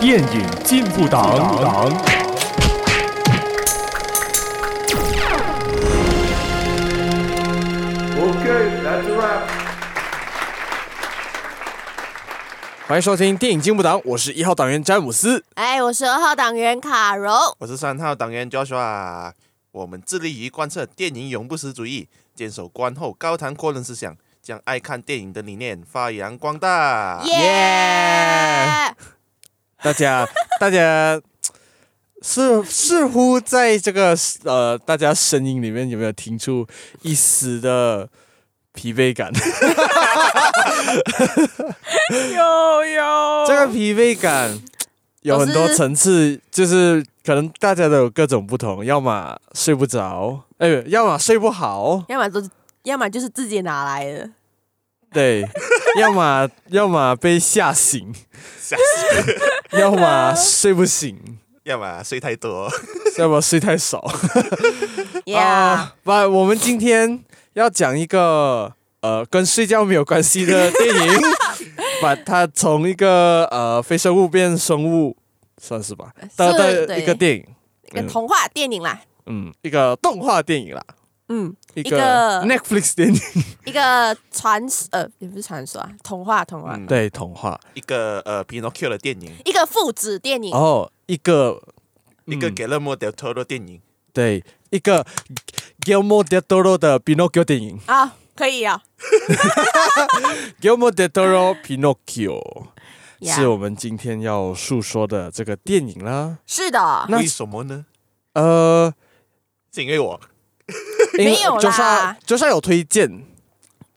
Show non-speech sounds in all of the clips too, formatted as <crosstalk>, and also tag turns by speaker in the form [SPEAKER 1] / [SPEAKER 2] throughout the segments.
[SPEAKER 1] 电影进步
[SPEAKER 2] 党。
[SPEAKER 3] 欢迎收听电影进步党，我是一号党员詹姆斯。
[SPEAKER 4] 哎，我是二号党员卡柔。
[SPEAKER 5] 我是三号党员 Joshua，我们致力于贯彻电影永不死主义，坚守观后高谈阔论思想，将爱看电影的理念发扬光大。
[SPEAKER 4] 耶、yeah!
[SPEAKER 3] yeah!！大家，大家似似乎在这个呃，大家声音里面有没有听出一丝的疲惫感？<laughs>
[SPEAKER 4] 有有，
[SPEAKER 3] 这个疲惫感有很多层次，就是可能大家都有各种不同，要么睡不着，哎，要么睡不好，
[SPEAKER 4] 要么都是，要么就是自己拿来的，
[SPEAKER 3] 对，<laughs> 要么要么被吓醒，吓醒，要么睡不醒，
[SPEAKER 5] 要么睡太多，<laughs>
[SPEAKER 3] 要么睡太少。<laughs>
[SPEAKER 4] 呀，
[SPEAKER 3] 不，我们今天要讲一个呃跟睡觉没有关系的电影。把它从一个呃非生物变生物，算是吧，的的一个电影，
[SPEAKER 4] 一个童话电影啦，
[SPEAKER 3] 嗯，一个动画电影啦，
[SPEAKER 4] 嗯，
[SPEAKER 3] 一个 Netflix 电影，
[SPEAKER 4] 一个传呃也不是传说啊，童话童话，
[SPEAKER 3] 嗯，对，童话，
[SPEAKER 5] 一个呃 Pinocchio 的电影，
[SPEAKER 4] 一个父子电影，
[SPEAKER 3] 哦，一个
[SPEAKER 5] 一个 Guillermo del Toro 电影，
[SPEAKER 3] 对，一个 Guillermo del Toro 的 Pinocchio 电影
[SPEAKER 4] 啊。可以啊
[SPEAKER 3] ，Guillermo del Toro Pinocchio 是我们今天要诉说的这个电影啦。
[SPEAKER 4] 是的，
[SPEAKER 5] 那为什么呢？
[SPEAKER 3] 呃，
[SPEAKER 5] 是因为我 <laughs>
[SPEAKER 4] 没有啦，
[SPEAKER 3] 就算就算有推荐，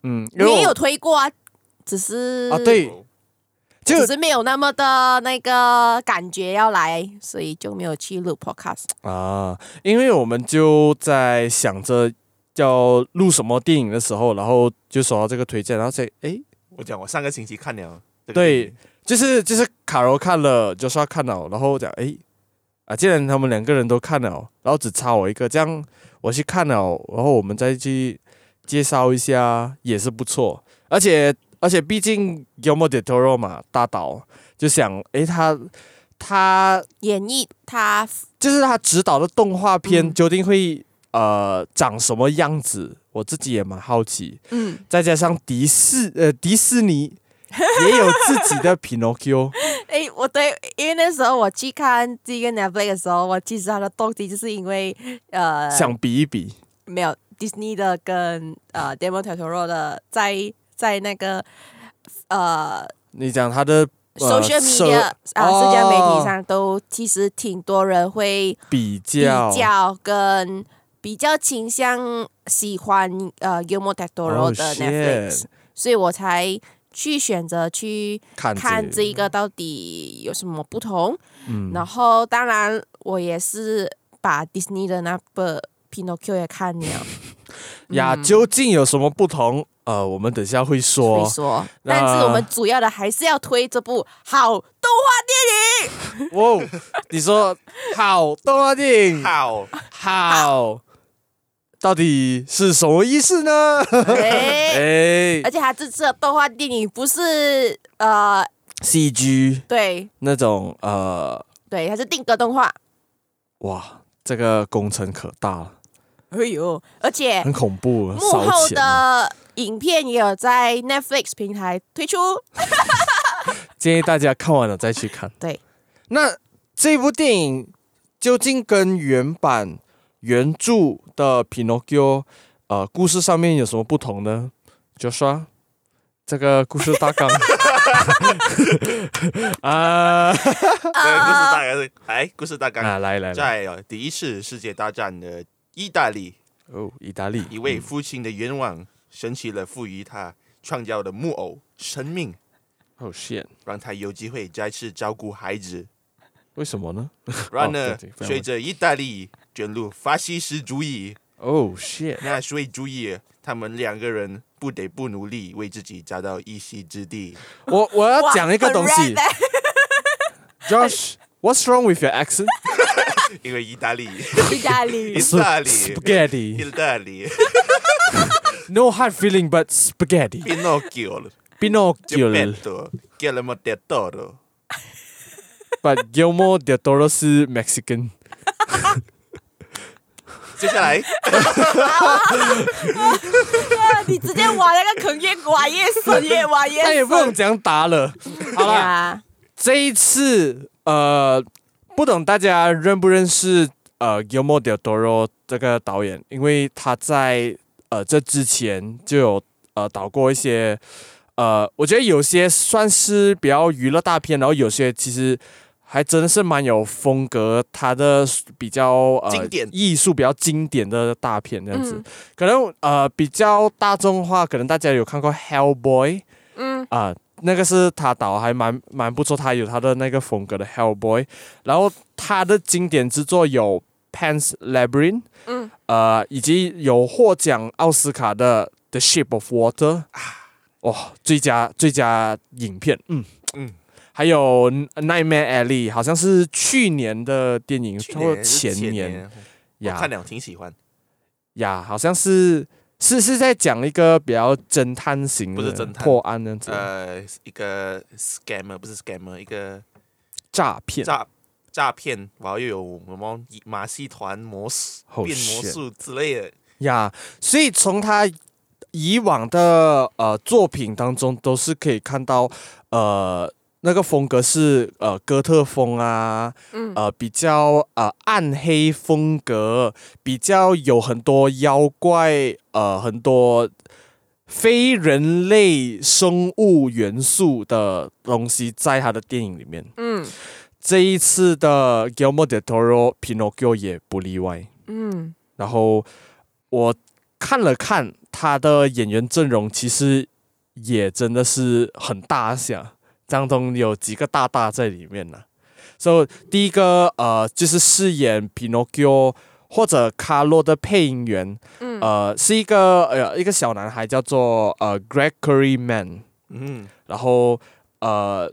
[SPEAKER 3] 嗯，
[SPEAKER 4] 你也有推过啊，只是
[SPEAKER 3] 啊，对，
[SPEAKER 4] 只是没有那么的那个感觉要来，所以就没有去录 Podcast
[SPEAKER 3] 啊，因为我们就在想着。要录什么电影的时候，然后就收到这个推荐，然后说：“哎，我讲我上个星期看了，对，就是就是卡罗看了，就说看了，然后讲哎啊，既然他们两个人都看了，然后只差我一个，这样我去看了，然后我们再去介绍一下也是不错，而且而且毕竟 Guillermo del Toro 嘛，大导就想诶他他
[SPEAKER 4] 演绎他
[SPEAKER 3] 就是他指导的动画片究竟会。嗯”呃，长什么样子？我自己也蛮好奇。嗯，再加上迪士呃迪士尼也有自己的 Pinocchio。
[SPEAKER 4] 哎、欸，我对，因为那时候我去看这个 Netflix 的时候，我其实他的动机就是因为呃
[SPEAKER 3] 想比一比，
[SPEAKER 4] 没有迪士尼的跟呃 Guillermo del Toro 的在在那个呃，
[SPEAKER 3] 你讲他的
[SPEAKER 4] social media 啊，社交媒体上都其实挺多人会
[SPEAKER 3] 比较
[SPEAKER 4] 比较跟。比较倾向喜欢呃 Guillermo del Toro 的 Netflix，、oh, 所以我才去选择去看这一个到底有什么不同。嗯，然后当然我也是把 Disney 的那部 Pinocchio 也看了。<laughs>
[SPEAKER 3] 呀，究竟有什么不同？呃，我们等下会说。
[SPEAKER 4] 会说，但是我们主要的还是要推这部好动画电影。<laughs>
[SPEAKER 3] 哦，你说好动画电影，
[SPEAKER 5] 好
[SPEAKER 3] 好。好到底是什么意思呢？
[SPEAKER 4] 哎、欸，<laughs> 而且他这次的动画电影不是呃
[SPEAKER 3] CG，
[SPEAKER 4] 对，
[SPEAKER 3] 那种呃，
[SPEAKER 4] 对，它是定格动画。
[SPEAKER 3] 哇，这个工程可大了！
[SPEAKER 4] 哎呦，而且
[SPEAKER 3] 很恐怖，
[SPEAKER 4] 幕后的影片也有在 Netflix 平台推出，<laughs>
[SPEAKER 3] 建议大家看完了再去看。
[SPEAKER 4] 对，
[SPEAKER 3] 那这部电影究竟跟原版？原著的 Pinocchio，呃，故事上面有什么不同呢？就说这个故事大纲。<laughs>
[SPEAKER 5] 啊，对，故事大纲，哎，故事大纲。
[SPEAKER 3] 啊，来来来，
[SPEAKER 5] 在第一次世界大战的意大利，
[SPEAKER 3] 哦，意大利，
[SPEAKER 5] 一位父亲的愿望，神奇了赋予他创造的木偶生命，
[SPEAKER 3] 哦，shit，
[SPEAKER 5] 让他有机会再次照顾孩子。
[SPEAKER 3] 为什么呢？<laughs>
[SPEAKER 5] 然而，随着意大利卷入法西斯主义，
[SPEAKER 3] 哦，shit，
[SPEAKER 5] 纳粹主义，他们两个人不得不努力为自己找到一席之地。
[SPEAKER 3] 我我要讲一个东西，Josh，What's wrong with your accent？
[SPEAKER 5] 因为意大利，
[SPEAKER 4] 意大利，
[SPEAKER 5] 意大利
[SPEAKER 3] ，Spaghetti，
[SPEAKER 5] 意大利。
[SPEAKER 3] No hard feeling, but spaghetti.
[SPEAKER 5] Pinocchio
[SPEAKER 3] Pinocchio。
[SPEAKER 5] Guillermo del Toro。
[SPEAKER 3] But Guillermo del Toro 是 Mexican。
[SPEAKER 5] 接下来，
[SPEAKER 4] 你直接挖那个坑越挖越深，越挖越深。
[SPEAKER 3] 那也不能这样答了。好了，这一次呃，不懂大家认不认识呃 Guillermo del Toro 这个导演，因为他在呃这之前就有呃导过一些呃，我觉得有些算是比较娱乐大片，然后有些其实。还真的是蛮有风格，他的比较呃
[SPEAKER 5] 经典。
[SPEAKER 3] 艺术比较经典的大片这样子，
[SPEAKER 4] 嗯、
[SPEAKER 3] 可能呃比较大众化，可能大家有看过《Hellboy》，
[SPEAKER 4] 嗯。
[SPEAKER 3] 啊、呃，那个是他导，还蛮蛮不错，他有他的那个风格的《Hellboy》，然后他的经典之作有《Pan's Labyrinth》，
[SPEAKER 4] 嗯，
[SPEAKER 3] 呃，以及有获奖奥斯卡的《The Shape of Water》，哇、哦，最佳最佳影片，嗯嗯。还有《Nightmare Alley》，好像是去年的电影，或前年，
[SPEAKER 5] 前年
[SPEAKER 3] 呀，
[SPEAKER 5] 我看了挺喜欢。
[SPEAKER 3] 呀，好像是是是在讲一个比较侦探型的，
[SPEAKER 5] 不是侦探
[SPEAKER 3] 破案那样子，
[SPEAKER 5] 呃，一个 scammer 不是 scammer，一个
[SPEAKER 3] 诈骗
[SPEAKER 5] 诈诈骗，然后又有什么马戏团魔术、变魔术之类的。
[SPEAKER 3] 呀，所以从他以往的呃作品当中，都是可以看到呃。那个风格是呃哥特风啊，
[SPEAKER 4] 嗯、
[SPEAKER 3] 呃比较呃暗黑风格，比较有很多妖怪，呃很多非人类生物元素的东西在他的电影里面。
[SPEAKER 4] 嗯，
[SPEAKER 3] 这一次的 Guillermo del Toro Pinocchio 也不例外。
[SPEAKER 4] 嗯，
[SPEAKER 3] 然后我看了看他的演员阵容，其实也真的是很大下。当中有几个大大在里面呢、啊，所、so, 以第一个呃就是饰演 Pinocchio 或者卡洛的配音员，
[SPEAKER 4] 嗯、
[SPEAKER 3] 呃是一个呃一个小男孩叫做呃 Gregory Mann，
[SPEAKER 5] 嗯，
[SPEAKER 3] 然后呃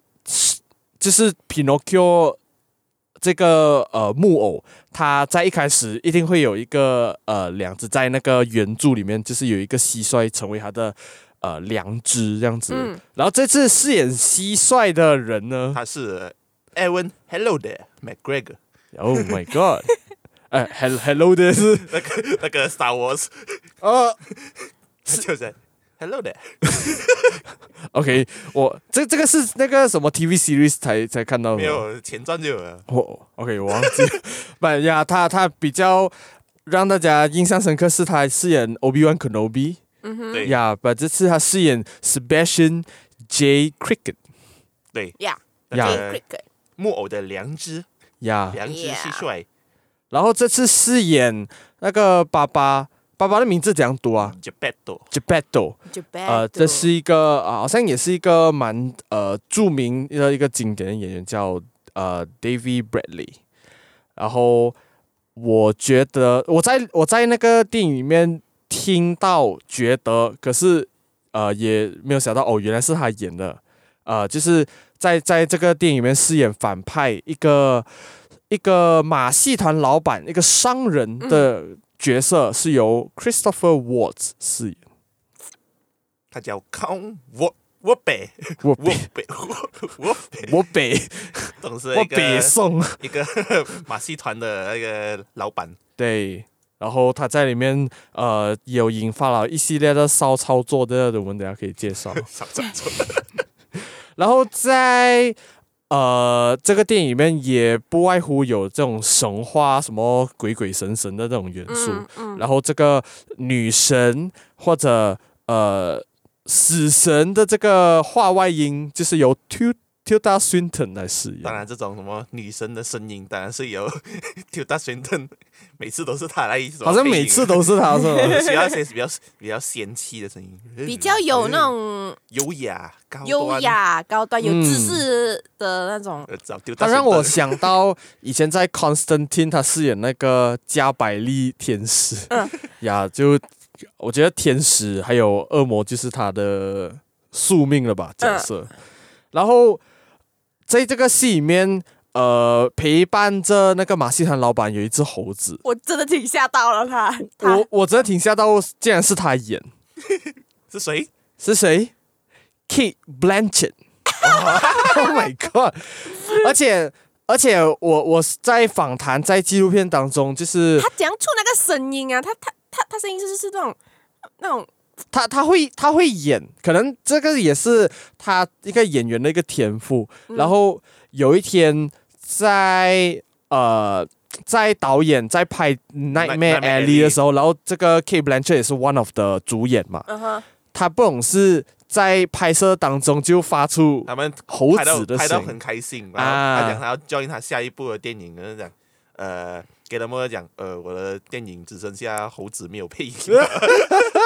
[SPEAKER 3] 就是 Pinocchio 这个呃木偶，他在一开始一定会有一个呃两只在那个原著里面，就是有一个蟋蟀成为他的。呃，良知这样子，
[SPEAKER 4] 嗯、
[SPEAKER 3] 然后这次饰演蟋蟀的人呢，
[SPEAKER 5] 他是 Ewan Hello there McGregor。
[SPEAKER 3] Oh my god！哎，Hello Hello there 是
[SPEAKER 5] 那个那个 Star Wars，
[SPEAKER 3] 哦，
[SPEAKER 5] 就是 Hello there。
[SPEAKER 3] OK，我这这个是那个什么 TV series 才才看到的，
[SPEAKER 5] 没有前传就有了。
[SPEAKER 3] 我、oh, OK，我忘记了。不呀，他他比较让大家印象深刻，是他饰演 Obi-Wan Kenobi。
[SPEAKER 5] 对。
[SPEAKER 3] 呀，把这次他饰演 Sebastian J. Cricket，
[SPEAKER 5] 对。
[SPEAKER 4] 呀
[SPEAKER 3] 呀
[SPEAKER 5] 木偶的良知。
[SPEAKER 3] 呀，
[SPEAKER 5] 良知蟋蟀。
[SPEAKER 3] 然后这次饰演那个爸爸，爸爸的名字怎样读啊
[SPEAKER 5] ？Geppetto，Geppetto，
[SPEAKER 3] 呃，这是一个啊，好像也是一个蛮呃著名的一个经典的演员，叫呃 David Bradley。然后我觉得我在我在那个电影里面。听到觉得，可是呃也没有想到哦，原来是他演的，呃，就是在在这个电影里面饰演反派一个一个马戏团老板，一个商人的角色是由 Christopher Waltz 饰演，
[SPEAKER 5] 他叫康沃沃北沃北沃北
[SPEAKER 3] 我北，
[SPEAKER 5] 总是我
[SPEAKER 3] 北宋
[SPEAKER 5] 一个马戏团的那个老板，
[SPEAKER 3] 对。然后他在里面，呃，有引发了一系列的骚操作的，我们等下可以介绍。<laughs>
[SPEAKER 5] 骚操作。<laughs>
[SPEAKER 3] 然后在呃这个电影里面，也不外乎有这种神话、什么鬼鬼神神的这种元素。
[SPEAKER 4] 嗯嗯、
[SPEAKER 3] 然后这个女神或者呃死神的这个话外音，就是由 Two。Tilda Swinton 来饰演，
[SPEAKER 5] 当然这种什么女神的声音，当然是由 <laughs> Tilda Swinton，每次都是她来，
[SPEAKER 3] 好像每次都是她，是吗？<laughs>
[SPEAKER 5] 需要一些比较比较仙气的声音，
[SPEAKER 4] 比较有那种 <laughs>
[SPEAKER 5] 优雅、高
[SPEAKER 4] 优雅、高端、有知识的那种。
[SPEAKER 3] 他让我想到以前在 Constantine，他饰演那个加百利天使，
[SPEAKER 4] 嗯，
[SPEAKER 3] 呀，就我觉得天使还有恶魔就是他的宿命了吧，角色，
[SPEAKER 4] 嗯、
[SPEAKER 3] 然后。在这个戏里面，呃，陪伴着那个马戏团老板有一只猴子，
[SPEAKER 4] 我真的挺吓到了他。他
[SPEAKER 3] 我我真的挺吓到，竟然是他演，<laughs>
[SPEAKER 5] 是谁？
[SPEAKER 3] 是谁 Kate Blanchett。<laughs> Oh my god！而且而且我我在访谈在纪录片当中，就是
[SPEAKER 4] 他讲出那个声音啊，他他他他声音是是那种那种，
[SPEAKER 3] 他他会他会演，可能这个也是他一个演员的一个天赋。
[SPEAKER 4] 嗯、
[SPEAKER 3] 然后有一天在呃在导演在拍《Nightmare Alley》的时候，然后这个 Kate Blanchett 也是 one of 的主演嘛，他不懂是。在拍摄当中就发出
[SPEAKER 5] 他们
[SPEAKER 3] 猴子的声音，
[SPEAKER 5] 拍到很开心。然后他讲他要 join 他下一部的电影，然后讲呃，给他们讲呃，我的电影只剩下猴子没有配音。<laughs>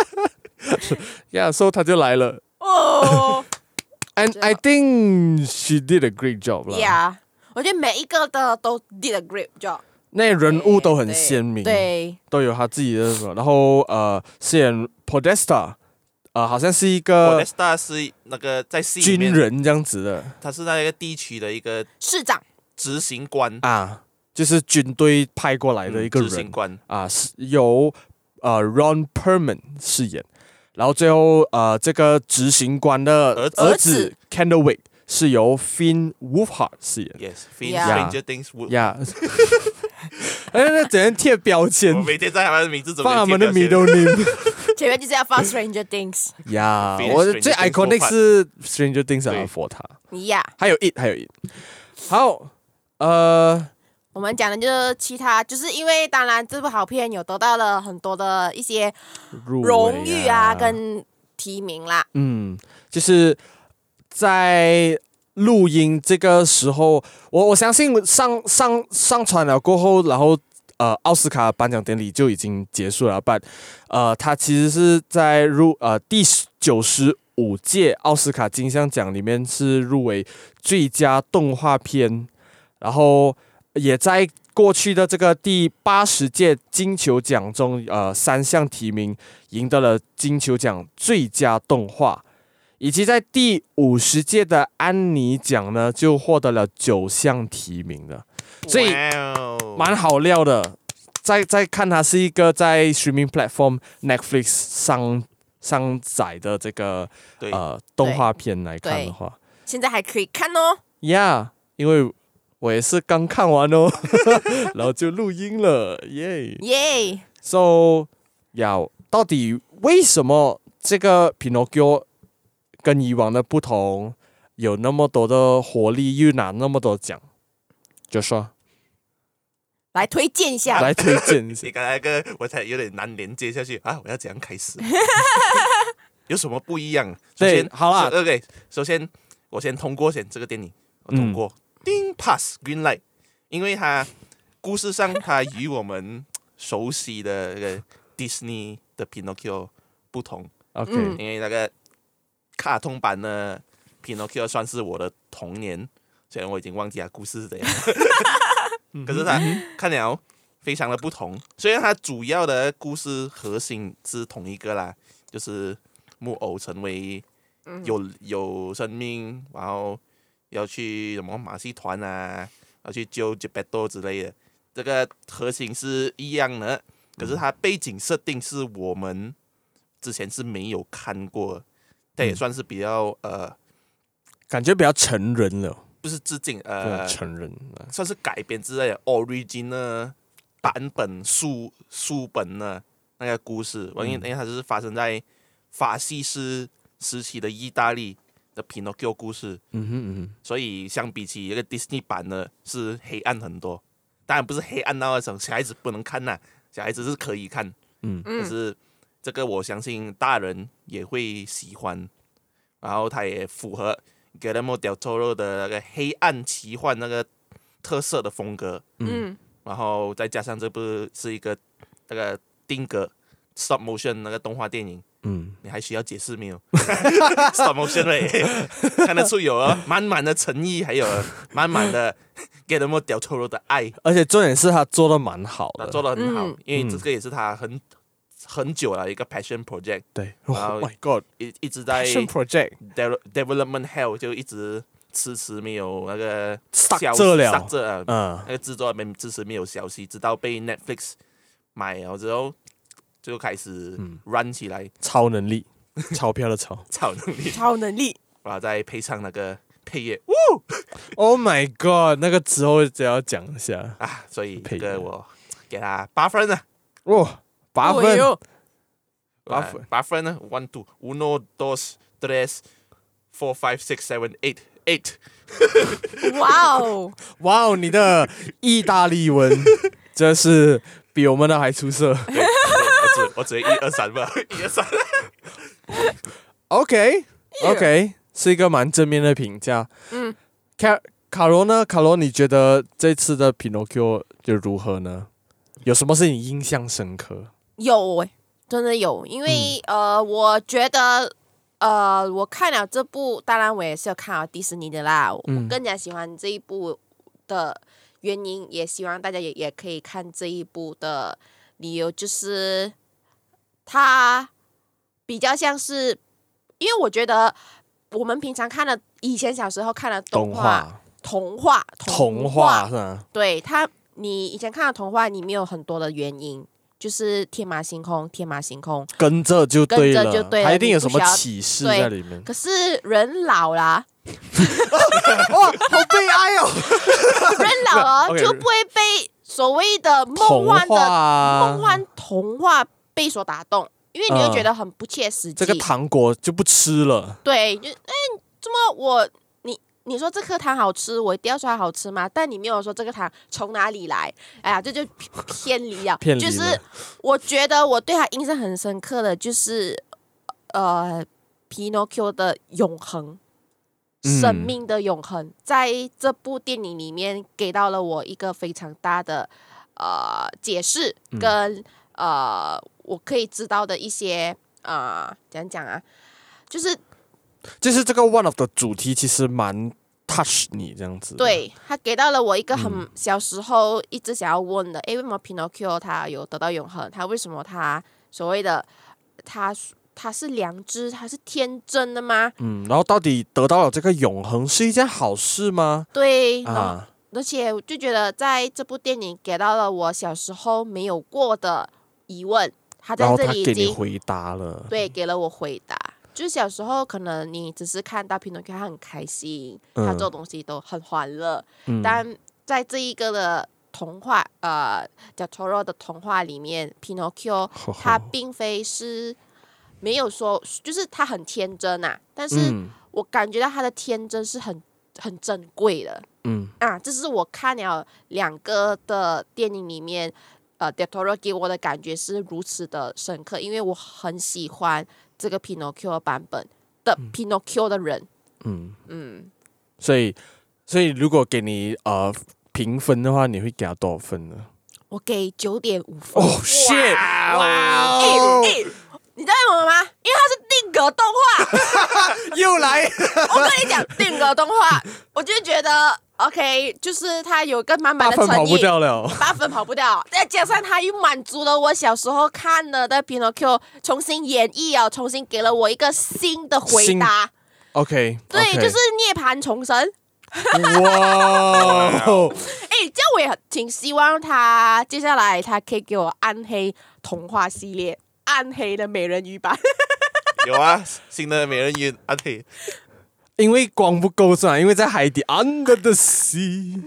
[SPEAKER 3] 呀，所以他就来了。哦，and I think she did a great job 啦。
[SPEAKER 4] Yeah，我觉得每一个的都 did a great job。
[SPEAKER 3] 那人物都很鲜明，
[SPEAKER 4] 对，
[SPEAKER 3] 都有他自己的什么。然后呃，饰演 Podesta。呃，好像是一个
[SPEAKER 5] Podesta 是那个在
[SPEAKER 3] 军人这样子的，
[SPEAKER 5] 他是那个地区的一个
[SPEAKER 4] 市长、
[SPEAKER 5] 执行官
[SPEAKER 3] 啊，就是军队派过来的一个人，
[SPEAKER 5] 执行官
[SPEAKER 3] 啊，是由呃 Ron Perlman 饰演，然后最后呃这个执行官的儿子 Candlewick 是由 Finn Wolfhard 饰演
[SPEAKER 5] ，Yes，Finn Stranger Things，
[SPEAKER 3] 哎，那整天贴标签？
[SPEAKER 5] 我每天在他们的名字
[SPEAKER 3] 放他们的 middle name。
[SPEAKER 4] 前面就是要放 Stranger Things。
[SPEAKER 3] 呀，我最 iconic 是 Stranger Things 啊，for 他。
[SPEAKER 4] 呀，
[SPEAKER 3] 还有 It，还有 It。好，呃，
[SPEAKER 4] 我们讲的就是其他，就是因为当然这部好片有得到了很多的一些荣誉啊，跟提名啦。
[SPEAKER 3] 嗯，就是在。录音这个时候，我我相信上上上传了过后，然后呃，奥斯卡颁奖典礼就已经结束了。但呃，它其实是在入呃第九十五届奥斯卡金像奖里面是入围最佳动画片，然后也在过去的这个第八十届金球奖中，呃，三项提名赢得了金球奖最佳动画。以及在第五十届的安妮奖呢，就获得了九项提名的，所以蛮好料的。再再看它是一个在 streaming platform Netflix 上上载的这个呃动画片来看的话，
[SPEAKER 4] 现在还可以看哦。
[SPEAKER 3] Yeah，，因为我也是刚看完哦，<laughs> 然后就录音了，耶
[SPEAKER 4] 耶。
[SPEAKER 3] So，要，到底为什么这个 Pinocchio 跟以往的不同，有那么多的活力，又拿那么多奖，就说
[SPEAKER 4] 来推荐一下，
[SPEAKER 3] 来推荐一下。<laughs>
[SPEAKER 5] 你刚才个我才有点难连接下去啊！我要怎样开始？<laughs> 有什么不一样？首先，
[SPEAKER 3] 对，好啦
[SPEAKER 5] ，OK。首先，我先通过先这个电影，我通过，叮、嗯、pass green light，因为它故事上它与我们熟悉的那个 Disney 的 Pinocchio 不同。
[SPEAKER 3] OK，、
[SPEAKER 5] 嗯、因为那个。卡通版的 Pinocchio 算是我的童年，虽然我已经忘记他故事是怎样，<laughs> <laughs> 可是它看了非常的不同。虽然它主要的故事核心是同一个啦，就是木偶成为有有生命，然后要去什么马戏团啊，要去救 Geppetto 之类的，这个核心是一样的。可是它背景设定是我们之前是没有看过。但也算是比较呃，
[SPEAKER 3] 感觉比较成人了，
[SPEAKER 5] 不是致敬呃，
[SPEAKER 3] 成人
[SPEAKER 5] 算是改编之类的 original 版本书书本呢那个故事，因为因为它就是发生在法西斯时期的意大利的 Pinocchio 故事，
[SPEAKER 3] 嗯哼嗯哼，
[SPEAKER 5] 所以相比起一个 Disney 版的，是黑暗很多，当然不是黑暗到那种小孩子不能看呐，小孩子是可以看，
[SPEAKER 3] 嗯，
[SPEAKER 5] 可是。这个我相信大人也会喜欢，然后它也符合 Guillermo del Toro 的那个黑暗奇幻那个特色的风格，
[SPEAKER 4] 嗯，
[SPEAKER 5] 然后再加上这部是一个那个定格 stop motion 那个动画电影，
[SPEAKER 3] 嗯，
[SPEAKER 5] 你还需要解释没有？stop motion 对，<laughs> 看得出有啊满满的诚意，还有满满的 Guillermo del Toro 的爱，
[SPEAKER 3] 而且重点是他做的蛮好的，
[SPEAKER 5] 做的很好，
[SPEAKER 4] 嗯、
[SPEAKER 5] 因为这个也是他很。很久了一个 passion project，
[SPEAKER 3] 对
[SPEAKER 5] ，Oh my God，一一直在
[SPEAKER 3] passion project
[SPEAKER 5] development hell 就一直迟迟没有那个
[SPEAKER 3] 消息了，
[SPEAKER 5] 嗯，那个制作没迟迟没有消息，直到被 Netflix 买了之后就开始 run 起来，
[SPEAKER 3] 超能力，钞票的钞，<laughs>
[SPEAKER 5] 超能力，
[SPEAKER 4] 超能力，
[SPEAKER 5] 然后再配上那个配乐，<laughs>
[SPEAKER 3] Oh my god，那个之后只要讲一下
[SPEAKER 5] 啊，所以
[SPEAKER 3] 配乐。
[SPEAKER 5] 这个我给他八分呢，
[SPEAKER 3] 哦，八分，八分。
[SPEAKER 5] 啊八分呢，one two uno dos tres four five six seven eight eight，<laughs>
[SPEAKER 4] 哇哦，
[SPEAKER 3] 哇哦，你的意大利文真是比我们的还出色。
[SPEAKER 5] 对我只我只会一二三吧，<laughs> 一二三
[SPEAKER 3] ，OK OK，是一个蛮正面的评价。
[SPEAKER 4] 嗯，
[SPEAKER 3] 卡卡罗呢？卡罗，你觉得这次的 Pinocchio 就如何呢？有什么是你印象深刻？
[SPEAKER 4] 有诶，真的有，因为、呃，我觉得呃，我看了这部，当然我也是有看了迪士尼的啦。
[SPEAKER 3] 嗯
[SPEAKER 4] 我更加喜欢这一部的原因，也希望大家也也可以看这一部的理由，就是它比较像是，因为我觉得我们平常看的，以前小时候看的
[SPEAKER 3] 动画、
[SPEAKER 4] 童话、
[SPEAKER 3] 童话是吧？
[SPEAKER 4] 对它，你以前看的童话里面有很多的原因，就是天马行空，天马行空。
[SPEAKER 3] 跟着就对了，
[SPEAKER 4] 跟着就对了
[SPEAKER 3] 它一定有什
[SPEAKER 4] 么
[SPEAKER 3] 启示在里面。
[SPEAKER 4] 可是人老啦，<laughs>
[SPEAKER 3] 哇，好悲哀哦！<laughs>
[SPEAKER 4] 人老 <laughs> 了就不会被所谓的
[SPEAKER 3] 梦
[SPEAKER 4] 幻的梦幻童话被所打动，因为你会觉得很不切实际。
[SPEAKER 3] 这个糖果就不吃了。
[SPEAKER 4] 对，就哎，怎么我你你说这颗糖好吃，我一定要说它好吃吗？但你没有说这个糖从哪里来，哎呀，这就偏离了。<laughs>
[SPEAKER 3] 偏离了
[SPEAKER 4] 就是我觉得我对他印象很深刻的就是，呃，Pinocchio 的永恒。
[SPEAKER 3] 嗯
[SPEAKER 4] 生命的永恒，在这部电影里面给到了我一个非常大的呃解释，跟、呃我可以知道的一些呃怎样讲啊，就是
[SPEAKER 3] 就是这个 one of 的主题其实蛮 touch 你这样子。，
[SPEAKER 4] 对他给到了我一个很
[SPEAKER 3] 嗯
[SPEAKER 4] 小时候一直想要问的，诶，为什么 Pinocchio 他有得到永恒？他为什么他所谓的他他是良知，他是天真的吗？
[SPEAKER 3] 嗯，然后到底得到了这个永恒是一件好事
[SPEAKER 4] 吗？对，
[SPEAKER 3] 啊，
[SPEAKER 4] 而且我就觉得在这部电影给到了我小时候没有过的疑问，他在这里已
[SPEAKER 3] 经回答了。
[SPEAKER 4] 对给了我回答。就是小时候可能你只是看到 Pinocchio 他很开心，
[SPEAKER 3] 嗯
[SPEAKER 4] 他做东西都很欢乐，
[SPEAKER 3] 嗯
[SPEAKER 4] 但在这一个的童话，呃，Del Toro 的童话里面，Pinocchio 他并非是没有说，就是他很天真啊，但是
[SPEAKER 3] 嗯
[SPEAKER 4] 我感觉到他的天真是很很珍贵的。
[SPEAKER 3] 嗯
[SPEAKER 4] 啊，这是我看了两个的电影里面，呃，Del Toro 给我的感觉是如此的深刻，因为我很喜欢这个 Pinocchio 版本的 Pinocchio 的人，
[SPEAKER 3] 嗯，
[SPEAKER 4] 嗯，
[SPEAKER 3] 所以所以如果给你呃评分的话，你会给他多少分呢？
[SPEAKER 4] 我给九点五分。
[SPEAKER 3] 哦、shit！
[SPEAKER 4] 你知道为什么吗？因为它是定格动画。<laughs>
[SPEAKER 3] 又来，
[SPEAKER 4] 我跟你讲，定格动画，我就觉得 OK，就是他有个满满的诚
[SPEAKER 3] 八分跑不
[SPEAKER 4] 意。
[SPEAKER 3] 掉了。
[SPEAKER 4] 八分跑不掉，再加上他又满足了我小时候看了的 Pinocchio，重新演绎啊，重新给了我一个新的回答。
[SPEAKER 3] OK，对
[SPEAKER 4] 就是涅槃重生。
[SPEAKER 3] 哇，<laughs>
[SPEAKER 4] 哎，这样我也挺希望他接下来他可以给我暗黑童话系列，暗黑的美人鱼版。<laughs>
[SPEAKER 5] 有啊，新的美人鱼啊，对，
[SPEAKER 3] 因为光不够是吧？因为在海底 Under the Sea。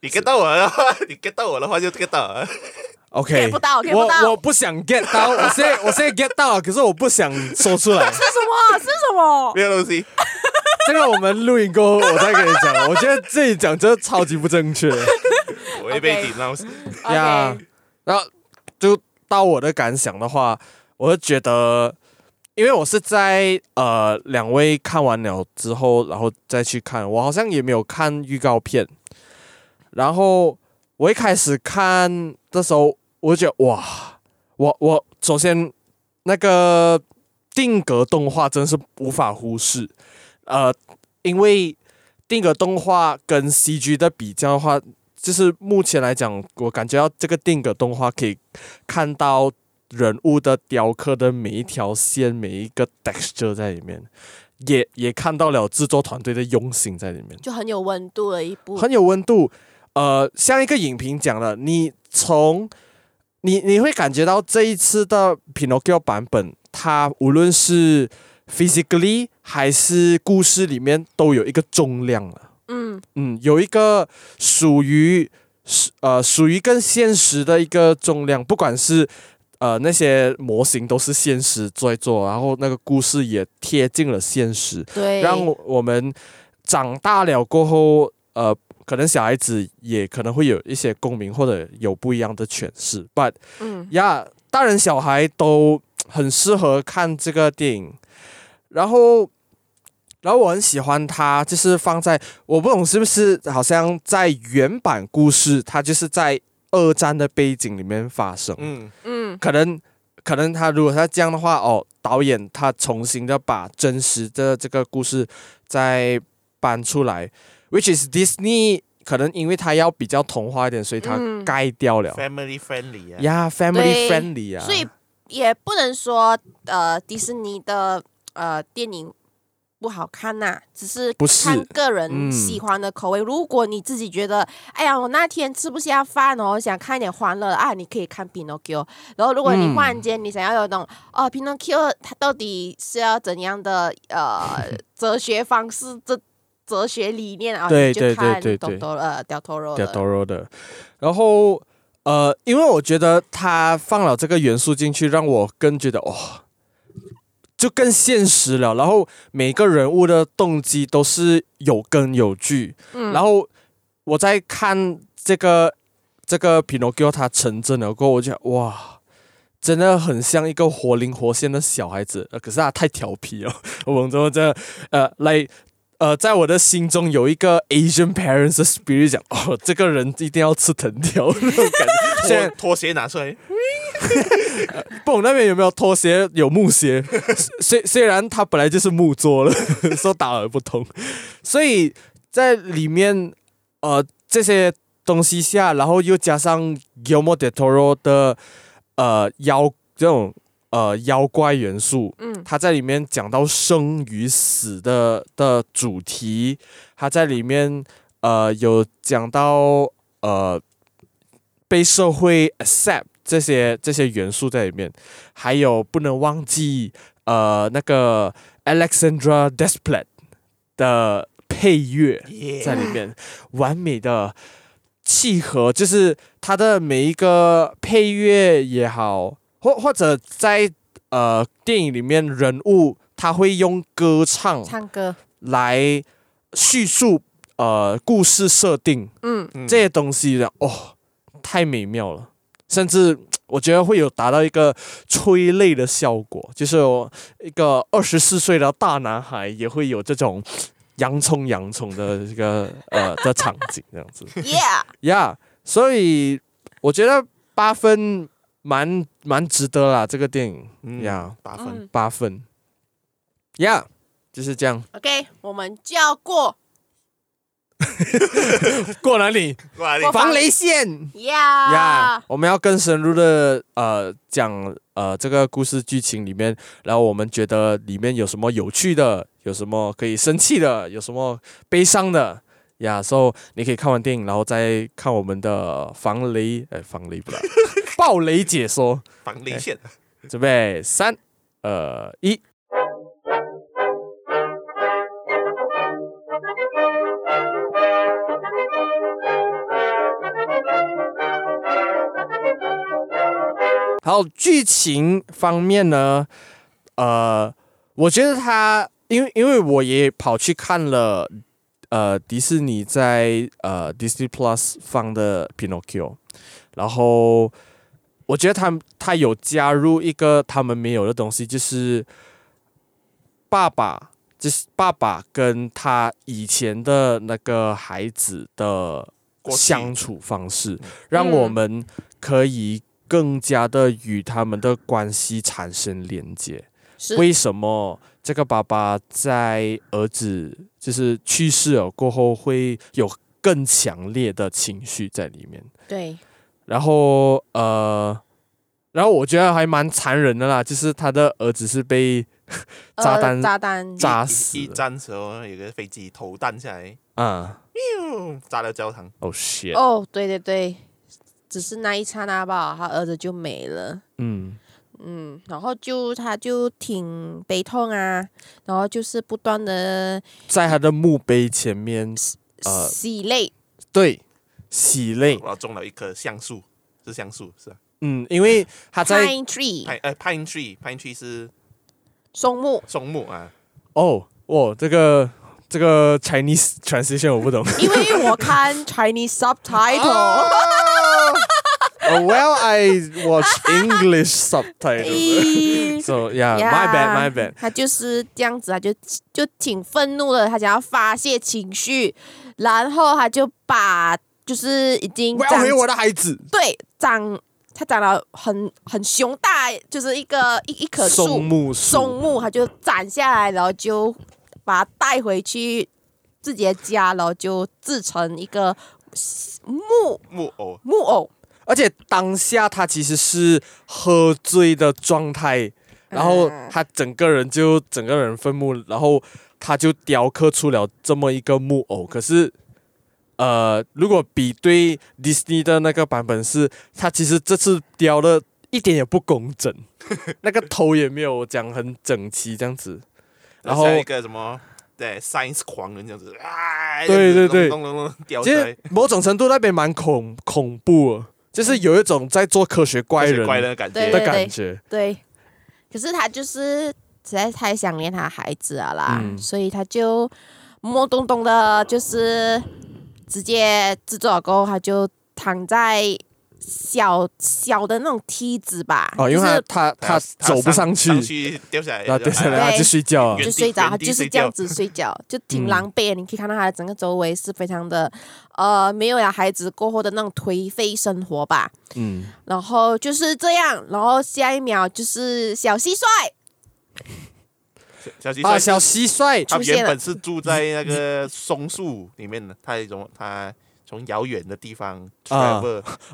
[SPEAKER 5] 你 get 到我的话，<laughs> 你 get 到我的话就 get 到了。
[SPEAKER 4] OK，get 不到，get 不到
[SPEAKER 3] 我我不想 get 到，我现在 <laughs> 我现在 get 到了，可是我不想说出来。<laughs>
[SPEAKER 4] 是什么？是什么？
[SPEAKER 5] 没有东西，
[SPEAKER 3] 这个我们录音过后，我再跟你讲。我觉得自己讲真的超级不正确。
[SPEAKER 5] 我会被顶到。
[SPEAKER 3] 呀然后就到我的感想的话，我就觉得，因为我是在呃两位看完了之后，然后再去看，我好像也没有看预告片。然后我一开始看的时候，我就觉得哇，我我首先那个定格动画真是无法忽视，呃，因为定格动画跟 CG 的比较的话。就是目前来讲，我感觉到这个定格动画可以看到人物的雕刻的每一条线、每一个 texture 在里面，也也看到了制作团队的用心在里面，
[SPEAKER 4] 就很有温度的一部。
[SPEAKER 3] 很有温度。呃，像一个影评讲了，你从你你会感觉到这一次的 Pinocchio 版本，它无论是 physically 还是故事里面都有一个重量了。嗯嗯，有一个属于是呃属于更现实的一个重量，不管是呃那些模型都是现实在做，然后那个故事也贴近了现实，
[SPEAKER 4] 对，
[SPEAKER 3] 让我们长大了过后，呃，可能小孩子也可能会有一些共鸣或者有不一样的诠释，but 嗯。呀，大人小孩都很适合看这个电影，然后。然后我很喜欢它，就是放在我不懂是不是好像在原版故事，它就是在二战的背景里面发生。嗯嗯，可能可能他如果他这样的话，哦，导演他重新的把真实的这个故事再搬出来，which is Disney，可能因为他要比较童话一点，所以他盖掉了。
[SPEAKER 5] Family friendly 啊，
[SPEAKER 3] 呀，Family friendly 啊，
[SPEAKER 4] 所以也不能说呃迪士尼的呃电影。不好看呐、啊，只是看个人喜欢的口味。嗯、如果你自己觉得，哎呀，我那天吃不下饭哦，想看一点欢乐啊，你可以看《Pinocchio》。然后，如果你忽然间你想要有种、嗯、哦，《Pinocchio》它到底是要怎样的呃哲学方式、这哲学理念啊？对就看
[SPEAKER 3] 对对对对，
[SPEAKER 4] 呃，Del Toro
[SPEAKER 3] Del Toro 的。然后呃，因为我觉得他放了这个元素进去，让我更觉得哇。哦就更现实了，然后每个人物的动机都是有根有据。嗯，然后我在看这个这个 Pinocchio 他成真了过后，我就哇，真的很像一个活灵活现的小孩子。可是他太调皮了，我们说这呃来呃，在我的心中有一个 Asian parents 的 spirit，讲哦，这个人一定要吃藤条那种感觉。<laughs> 现在
[SPEAKER 5] 拖鞋拿出来。<laughs>
[SPEAKER 3] 不懂那边有没有拖鞋？有木鞋，虽虽然它本来就是木桌了，<laughs> 说打而不通，所以在里面呃这些东西下，然后又加上 Guillermo del Toro 的呃妖这种呃妖怪元素，嗯，他在里面讲到生与死的的主题，他在里面呃有讲到呃被社会 accept。这些这些元素在里面，还有不能忘记呃那个 Alexandra Desplat 的配乐在里面.完美的契合，就是它的每一个配乐也好，或或者在呃电影里面人物他会用歌唱
[SPEAKER 4] 唱歌
[SPEAKER 3] 来叙述呃故事设定，嗯，这些东西的哦太美妙了。甚至 <tsk> 我觉得会有达到一个催泪的效果，就是一个二十四岁的大男孩也会有这种洋葱洋葱的这个 <laughs> 呃的场景这样子。Yeah，Yeah，<laughs> 所以我觉得八分蛮蛮值得啦，这个电影 Yeah，八分八分。Yeah，就是这样。
[SPEAKER 4] OK，我们就要过。<laughs>
[SPEAKER 3] 过哪里？
[SPEAKER 5] 过哪里？
[SPEAKER 3] 防雷线
[SPEAKER 4] 呀呀！
[SPEAKER 3] 我们要更深入的呃讲呃这个故事剧情里面，然后我们觉得里面有什么有趣的，有什么可以生气的，有什么悲伤的呀。所以、yeah, so, 你可以看完电影，然后再看我们的防雷哎防雷不啦，<laughs> 暴雷解说，
[SPEAKER 5] 防雷线，
[SPEAKER 3] 准备三二一。好，剧情方面呢，呃，我觉得他，因为因为我也跑去看了，呃，迪士尼在呃 Disney Plus 放的 Pinocchio，然后我觉得他他有加入一个他们没有的东西，就是爸爸，就是爸爸跟他以前的那个孩子的相处方式，让我们可以。更加的与他们的关系产生连接。为什么这个爸爸在儿子就是去世了过后会有更强烈的情绪在里面？
[SPEAKER 4] 对。
[SPEAKER 3] 然后呃，然后我觉得还蛮残忍的啦，就是他的儿子是被炸弹、呃、炸弹炸死。
[SPEAKER 5] 一战时候有个飞机投弹下来，
[SPEAKER 3] 啊、
[SPEAKER 5] 嗯，炸了教堂。
[SPEAKER 3] 哦，shit。
[SPEAKER 4] 哦，对对对。只是那一刹那吧，他儿子就没了。嗯，嗯，然后就他就挺悲痛啊，然后就是不断的
[SPEAKER 3] 在他的墓碑前面，呃，
[SPEAKER 4] 洗泪，
[SPEAKER 3] 对，洗泪。
[SPEAKER 5] 我要种了一棵橡树，是橡树是吧？
[SPEAKER 3] 嗯，因为他在
[SPEAKER 4] pine tree，
[SPEAKER 5] 呃 pine tree，pine tree 是
[SPEAKER 4] 松木，
[SPEAKER 5] 松木啊。
[SPEAKER 3] 哦，哦，这个这个 Chinese translation 我不懂，
[SPEAKER 4] 因为我看 Chinese subtitle。<laughs>
[SPEAKER 3] Well, I watch English subtitle. <laughs> So yeah, my bad, my bad.
[SPEAKER 4] 他就是这样子，他就就挺愤怒的，他想要发泄情绪，然后他就把就是已经
[SPEAKER 3] 我要回我的孩子。
[SPEAKER 4] 对，长他长得很很雄大，就是一个一一棵树
[SPEAKER 3] 松木，
[SPEAKER 4] 松木，他就斩下来，然后就把它带回去自己的家，然后就制成一个木
[SPEAKER 5] 木偶
[SPEAKER 4] 木偶。
[SPEAKER 3] 而且当下他其实是喝醉的状态，然后他整个人就整个人愤怒，然后他就雕刻出了这么一个木偶。可是，呃，如果比对 Disney 的那个版本是，他其实这次雕的一点也不工整，<laughs> 那个头也没有讲很整齐这样子。然后
[SPEAKER 5] 像一个什么对 Science 狂人这样子啊，
[SPEAKER 3] 对对对，
[SPEAKER 5] 其实
[SPEAKER 3] 某种程度那边蛮恐恐怖。就是有一种在做科学怪人
[SPEAKER 5] 的感觉
[SPEAKER 3] 的感觉，
[SPEAKER 4] 对。可是他就是实在太想念他孩子了啦，嗯、所以他就懵懵懂懂的，就是直接制作了过后，他就躺在。小小的那种梯子吧，
[SPEAKER 3] 哦，因为他他他走不上去，
[SPEAKER 5] 上去掉下来，
[SPEAKER 3] 然后掉下来他就睡觉，
[SPEAKER 4] 就睡着，他就是这样子睡觉，<laughs> 就挺狼狈。你可以看到他的整个周围是非常的，呃，没有了孩子过后的那种颓废生活吧。嗯，然后就是这样，然后下一秒就是小蟋蟀，
[SPEAKER 5] 小蟋蟀，
[SPEAKER 3] 小蟋蟀，
[SPEAKER 5] 他原本是住在那个松树里面的，他一种他。从遥远的地方啊，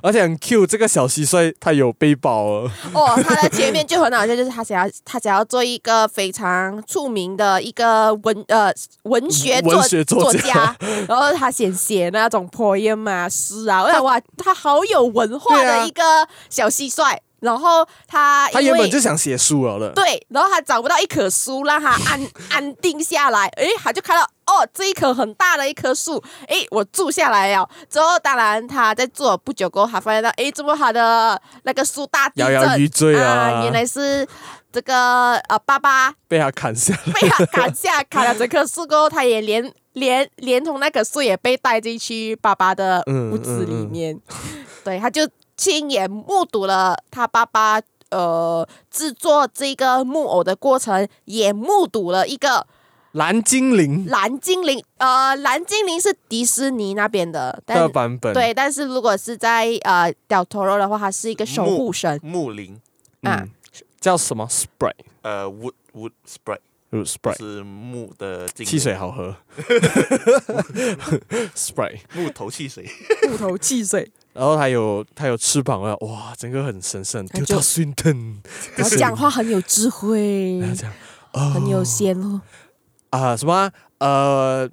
[SPEAKER 3] 而且很 Q，这个小蟋蟀它有背包 <laughs> 哦。
[SPEAKER 4] 哦，他的前面就很好笑，就是他想要他想要做一个非常出名的一个文呃文学作
[SPEAKER 3] 文学作
[SPEAKER 4] 家，然后他写写那种 poem 啊诗啊，我想哇，他好有文化的一个小蟋蟀。然后他
[SPEAKER 3] 他原本就想写书了，
[SPEAKER 4] 对，然后他找不到一棵书让他安安定下来，诶，他就看到哦，这一棵很大的一棵树，诶，我住下来了。之后当然他在住了不久过后，他发现到，诶，这么好的那个树大地震
[SPEAKER 3] 摇摇欲坠啊，
[SPEAKER 4] 啊？原来是这个呃爸爸
[SPEAKER 3] 被他砍下，<laughs>
[SPEAKER 4] 被他砍下砍了这棵树过后，他也连连连同那棵树也被带进去爸爸的屋子里面，嗯嗯嗯、对，他就。亲眼目睹了他爸爸呃制作这个木偶的过程，也目睹了一个
[SPEAKER 3] 蓝精灵。
[SPEAKER 4] 蓝精灵，呃，蓝精灵是迪士尼那边的，
[SPEAKER 3] 的版本。
[SPEAKER 4] 对，但是如果是在呃掉头肉的话，它是一个守护神
[SPEAKER 5] 木灵
[SPEAKER 4] 啊、
[SPEAKER 3] 嗯，叫什么 Sprite？
[SPEAKER 5] 呃，Wood Wood Sprite。
[SPEAKER 3] Sprite
[SPEAKER 5] 是木的
[SPEAKER 3] 汽水好喝，<laughs> Sprite
[SPEAKER 5] 木头汽水，
[SPEAKER 4] 木头汽水。<laughs>
[SPEAKER 3] 然后它有它有翅膀啊，哇，整个很神圣。
[SPEAKER 4] 就叫
[SPEAKER 3] Swinton，
[SPEAKER 4] 然后讲话很有智慧，<laughs>
[SPEAKER 3] 哦、
[SPEAKER 4] 很有仙哦。
[SPEAKER 3] 啊，什么？呃。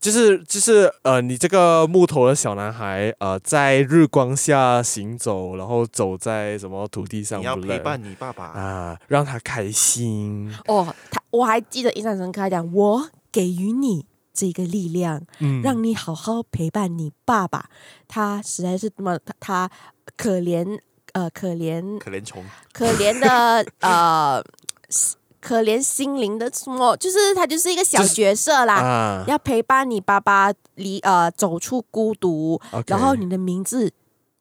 [SPEAKER 3] 就是就是呃，你这个木头的小男孩呃，在日光下行走，然后走在什么土地上？
[SPEAKER 5] 你要陪伴你爸爸
[SPEAKER 3] 啊，让他开心。
[SPEAKER 4] 哦，他我还记得印象深刻，讲我给予你这个力量，嗯，让你好好陪伴你爸爸。他实在是这么他，他可怜呃可怜
[SPEAKER 5] 可怜虫
[SPEAKER 4] 可怜的 <laughs> 呃。可怜心灵的什么，就是他就是一个小角色啦，啊、要陪伴你爸爸离呃走出孤独。然后你的名字，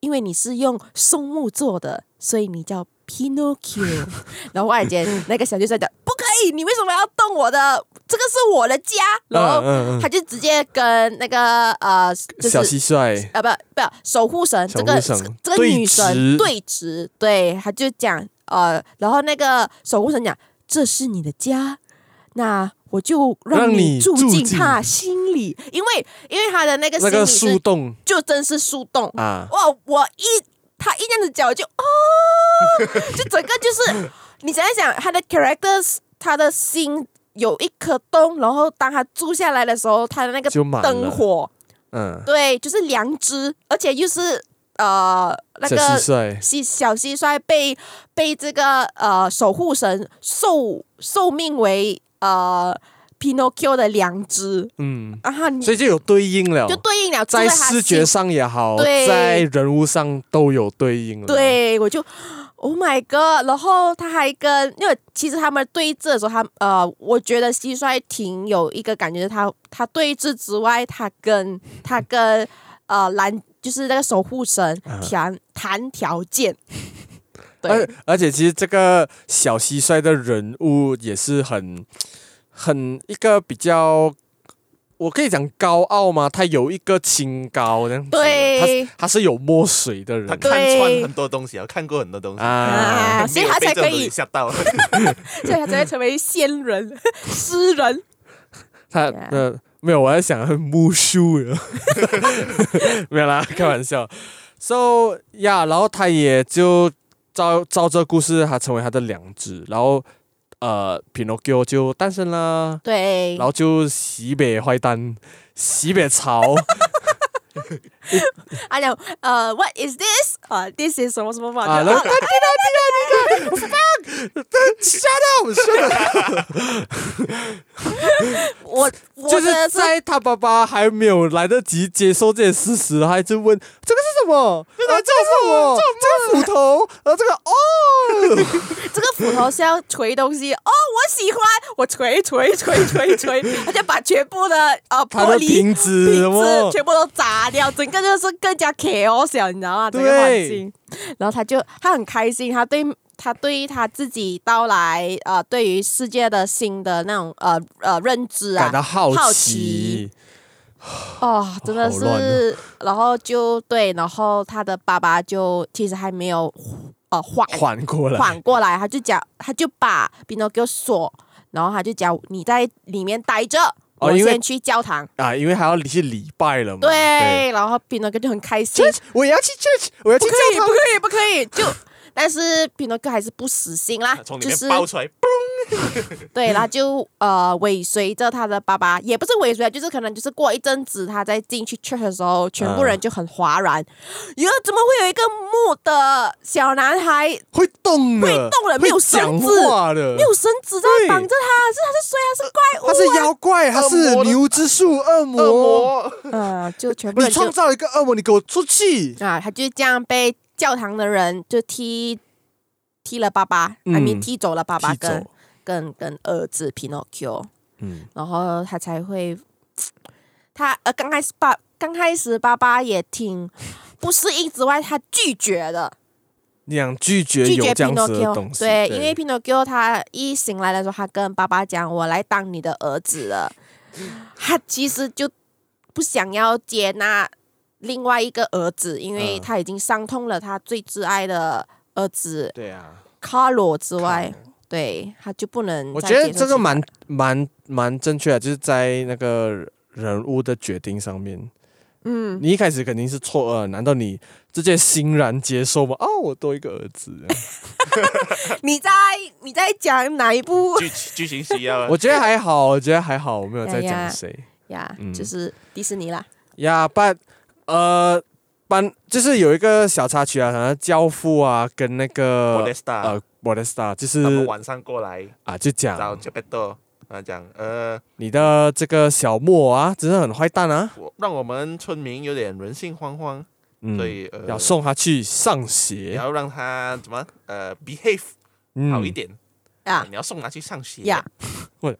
[SPEAKER 4] 因为你是用松木做的，所以你叫 Pinocchio。<laughs> 然后忽然间那个小角色讲不可以，你为什么要动我的？这个是我的家。然后他就直接跟那个呃，就是、
[SPEAKER 3] 小蟋蟀
[SPEAKER 4] 啊，不不守护神，这个这个女神对峙，对，他就讲呃，然后那个守护神讲。这是你的家，那我就让你住进他心里，因为因为他的那个心里是
[SPEAKER 3] 树洞，
[SPEAKER 4] 就真是树洞。
[SPEAKER 3] 啊！
[SPEAKER 4] 哇，我一他一这样子讲，就哦，<laughs> 就整个就是你想一想，他的 characters，他的心有一颗洞，然后当他住下来的时候，他的那个灯火，嗯，对，就是良知，而且又是呃那
[SPEAKER 3] 个蟋蟀，
[SPEAKER 4] 蟋小蟋蟀被被这个呃守护神受受命为呃 Pinocchio 的良知，
[SPEAKER 3] 嗯，
[SPEAKER 4] 然后你
[SPEAKER 3] 所以就有对应了，
[SPEAKER 4] 就对应了
[SPEAKER 3] 在视
[SPEAKER 4] 觉
[SPEAKER 3] 上也好，
[SPEAKER 4] 对
[SPEAKER 3] 在人物上都有对应了。，
[SPEAKER 4] 对，我就 Oh my God！然后他还跟，因为其实他们对峙的时候，他呃，我觉得蟋蟀挺有一个感觉，他他对峙之外，他跟他跟呃蓝就是那个守护神谈谈条件。<laughs> 对
[SPEAKER 3] 而而且其实这个小蟋蟀的人物也是很很一个比较，我可以讲高傲吗？他有一个清高这样子，
[SPEAKER 4] 对
[SPEAKER 3] 他他是有墨水的人
[SPEAKER 5] 他看穿很多东西，啊看过很多东西，
[SPEAKER 3] 啊，
[SPEAKER 4] 啊，所以他才可以
[SPEAKER 5] 吓到。<laughs>
[SPEAKER 4] 所以他才会成为仙人、<laughs> 诗人。
[SPEAKER 3] 他
[SPEAKER 4] Yeah.
[SPEAKER 3] 呃没有，我在想很木梳了，<laughs> 没有啦，开玩笑。So 呀、yeah,，然后他也就照照这故事，他成为他的良知，然后呃，Pinocchio 就诞生了。
[SPEAKER 4] 对
[SPEAKER 3] 然，后就西北坏蛋，西北潮，
[SPEAKER 4] 他讲呃，What is this？啊、t h i s is 什么什么嘛？
[SPEAKER 3] 啊，然后滴答滴答滴答，shut up，shut up，<laughs>
[SPEAKER 4] 我我
[SPEAKER 3] 就是在他爸爸还没有来得及接受这些事实，他就问这个是什么？啊，这个是什么？这个斧头，然后这个哦，<laughs>
[SPEAKER 4] 这个斧头是要锤东西哦，我喜欢，我锤锤锤锤锤，他就把全部的呃玻璃
[SPEAKER 3] 瓶子？
[SPEAKER 4] 全部都砸掉，整个就是更加 chaos，你知道吗？这个
[SPEAKER 3] 对
[SPEAKER 4] 环境，然后他就他很开心，他对他对于他自己到来呃，对于世界的新的那种呃呃认知啊
[SPEAKER 3] 感，到好
[SPEAKER 4] 好
[SPEAKER 3] 奇。
[SPEAKER 4] 奇，哦，真的是，然后就对，然后他的爸爸就其实还没有呃缓
[SPEAKER 3] 缓过来，
[SPEAKER 4] 缓过来，他就讲，他就把 Pinocchio 锁，然后他就讲你在里面待着，我
[SPEAKER 3] 哦因为
[SPEAKER 4] 先去教堂。
[SPEAKER 3] 啊，因为还要去礼拜了嘛。
[SPEAKER 4] 对，然后 Pinocchio 就很开心
[SPEAKER 3] 我也要去 church，我要去
[SPEAKER 4] 不可以，
[SPEAKER 3] 教堂
[SPEAKER 4] 不可。以，不可以，就。但是 Pinocchio 还是不死心啦，
[SPEAKER 5] 从里面
[SPEAKER 4] 就是
[SPEAKER 5] 爆出来，<laughs> <laughs>
[SPEAKER 4] 对，然后就呃尾随着他的爸爸，也不是尾随啊，就是可能就是过一阵子，他在进去 church 的时候，全部人就很哗然，哟、怎么会有一个木的小男孩
[SPEAKER 3] 会动的，
[SPEAKER 4] 会动了没有
[SPEAKER 3] 绳
[SPEAKER 4] 子没有绳子在绑着他？是他是谁啊？是怪物、啊？
[SPEAKER 3] 他是妖怪，他是牛之术恶魔。
[SPEAKER 5] 恶魔，
[SPEAKER 4] 呃，就全部人就
[SPEAKER 3] 创造一个恶魔，你给我出去！
[SPEAKER 4] 啊，他就这样被教堂的人就踢踢了爸爸，
[SPEAKER 3] 嗯
[SPEAKER 4] 还没踢走了爸爸跟跟跟儿子 Pinocchio，
[SPEAKER 3] 嗯，
[SPEAKER 4] 然后他才会，<tsk> 他呃刚开始爸刚开始爸爸也挺不适应之外，他拒绝了，
[SPEAKER 3] 你想拒绝
[SPEAKER 4] 拒
[SPEAKER 3] 绝
[SPEAKER 4] Pinocchio，对，因为 Pinocchio 他一醒来的时候，他跟爸爸讲：“我来当你的儿子了。”他其实就不想要接纳另外一个儿子，因为
[SPEAKER 3] 嗯。
[SPEAKER 4] 他已经伤痛了他最挚爱的儿子
[SPEAKER 3] 对啊，
[SPEAKER 4] 卡罗之外，对，他就不能
[SPEAKER 3] 我觉得这个蛮蛮蛮正确的，就是在那个人物的决定上面，
[SPEAKER 4] 嗯，
[SPEAKER 3] 你一开始肯定是错愕，难道你直接欣然接受吗？哦，我多一个儿子，<laughs>
[SPEAKER 4] 你在你在讲哪一部？
[SPEAKER 5] 剧剧情需要啊。
[SPEAKER 3] 我觉得还好，我觉得还好，我没有在讲谁。
[SPEAKER 4] 呀？
[SPEAKER 3] 嗯。
[SPEAKER 4] 就是迪士尼啦，
[SPEAKER 3] 呀，但呃，班就是有一个小插曲啊，好像教父啊跟那个
[SPEAKER 5] Modesta
[SPEAKER 3] 呃 Modesta 就是
[SPEAKER 5] 他们晚上过来
[SPEAKER 3] 啊，就
[SPEAKER 5] 找
[SPEAKER 3] 讲
[SPEAKER 5] j e p e t o 他讲呃，
[SPEAKER 3] 你的这个小莫啊，真的很坏蛋啊，
[SPEAKER 5] 我让我们村民有点人心惶惶，
[SPEAKER 3] 嗯，
[SPEAKER 5] 所以呃，
[SPEAKER 3] 要送他去上
[SPEAKER 5] 你
[SPEAKER 3] 学，
[SPEAKER 5] 要让他怎么呃 behave
[SPEAKER 3] 嗯。
[SPEAKER 5] 好一点。
[SPEAKER 4] 啊
[SPEAKER 5] 你要送他去上学。
[SPEAKER 4] 呀，<laughs>
[SPEAKER 3] 喂。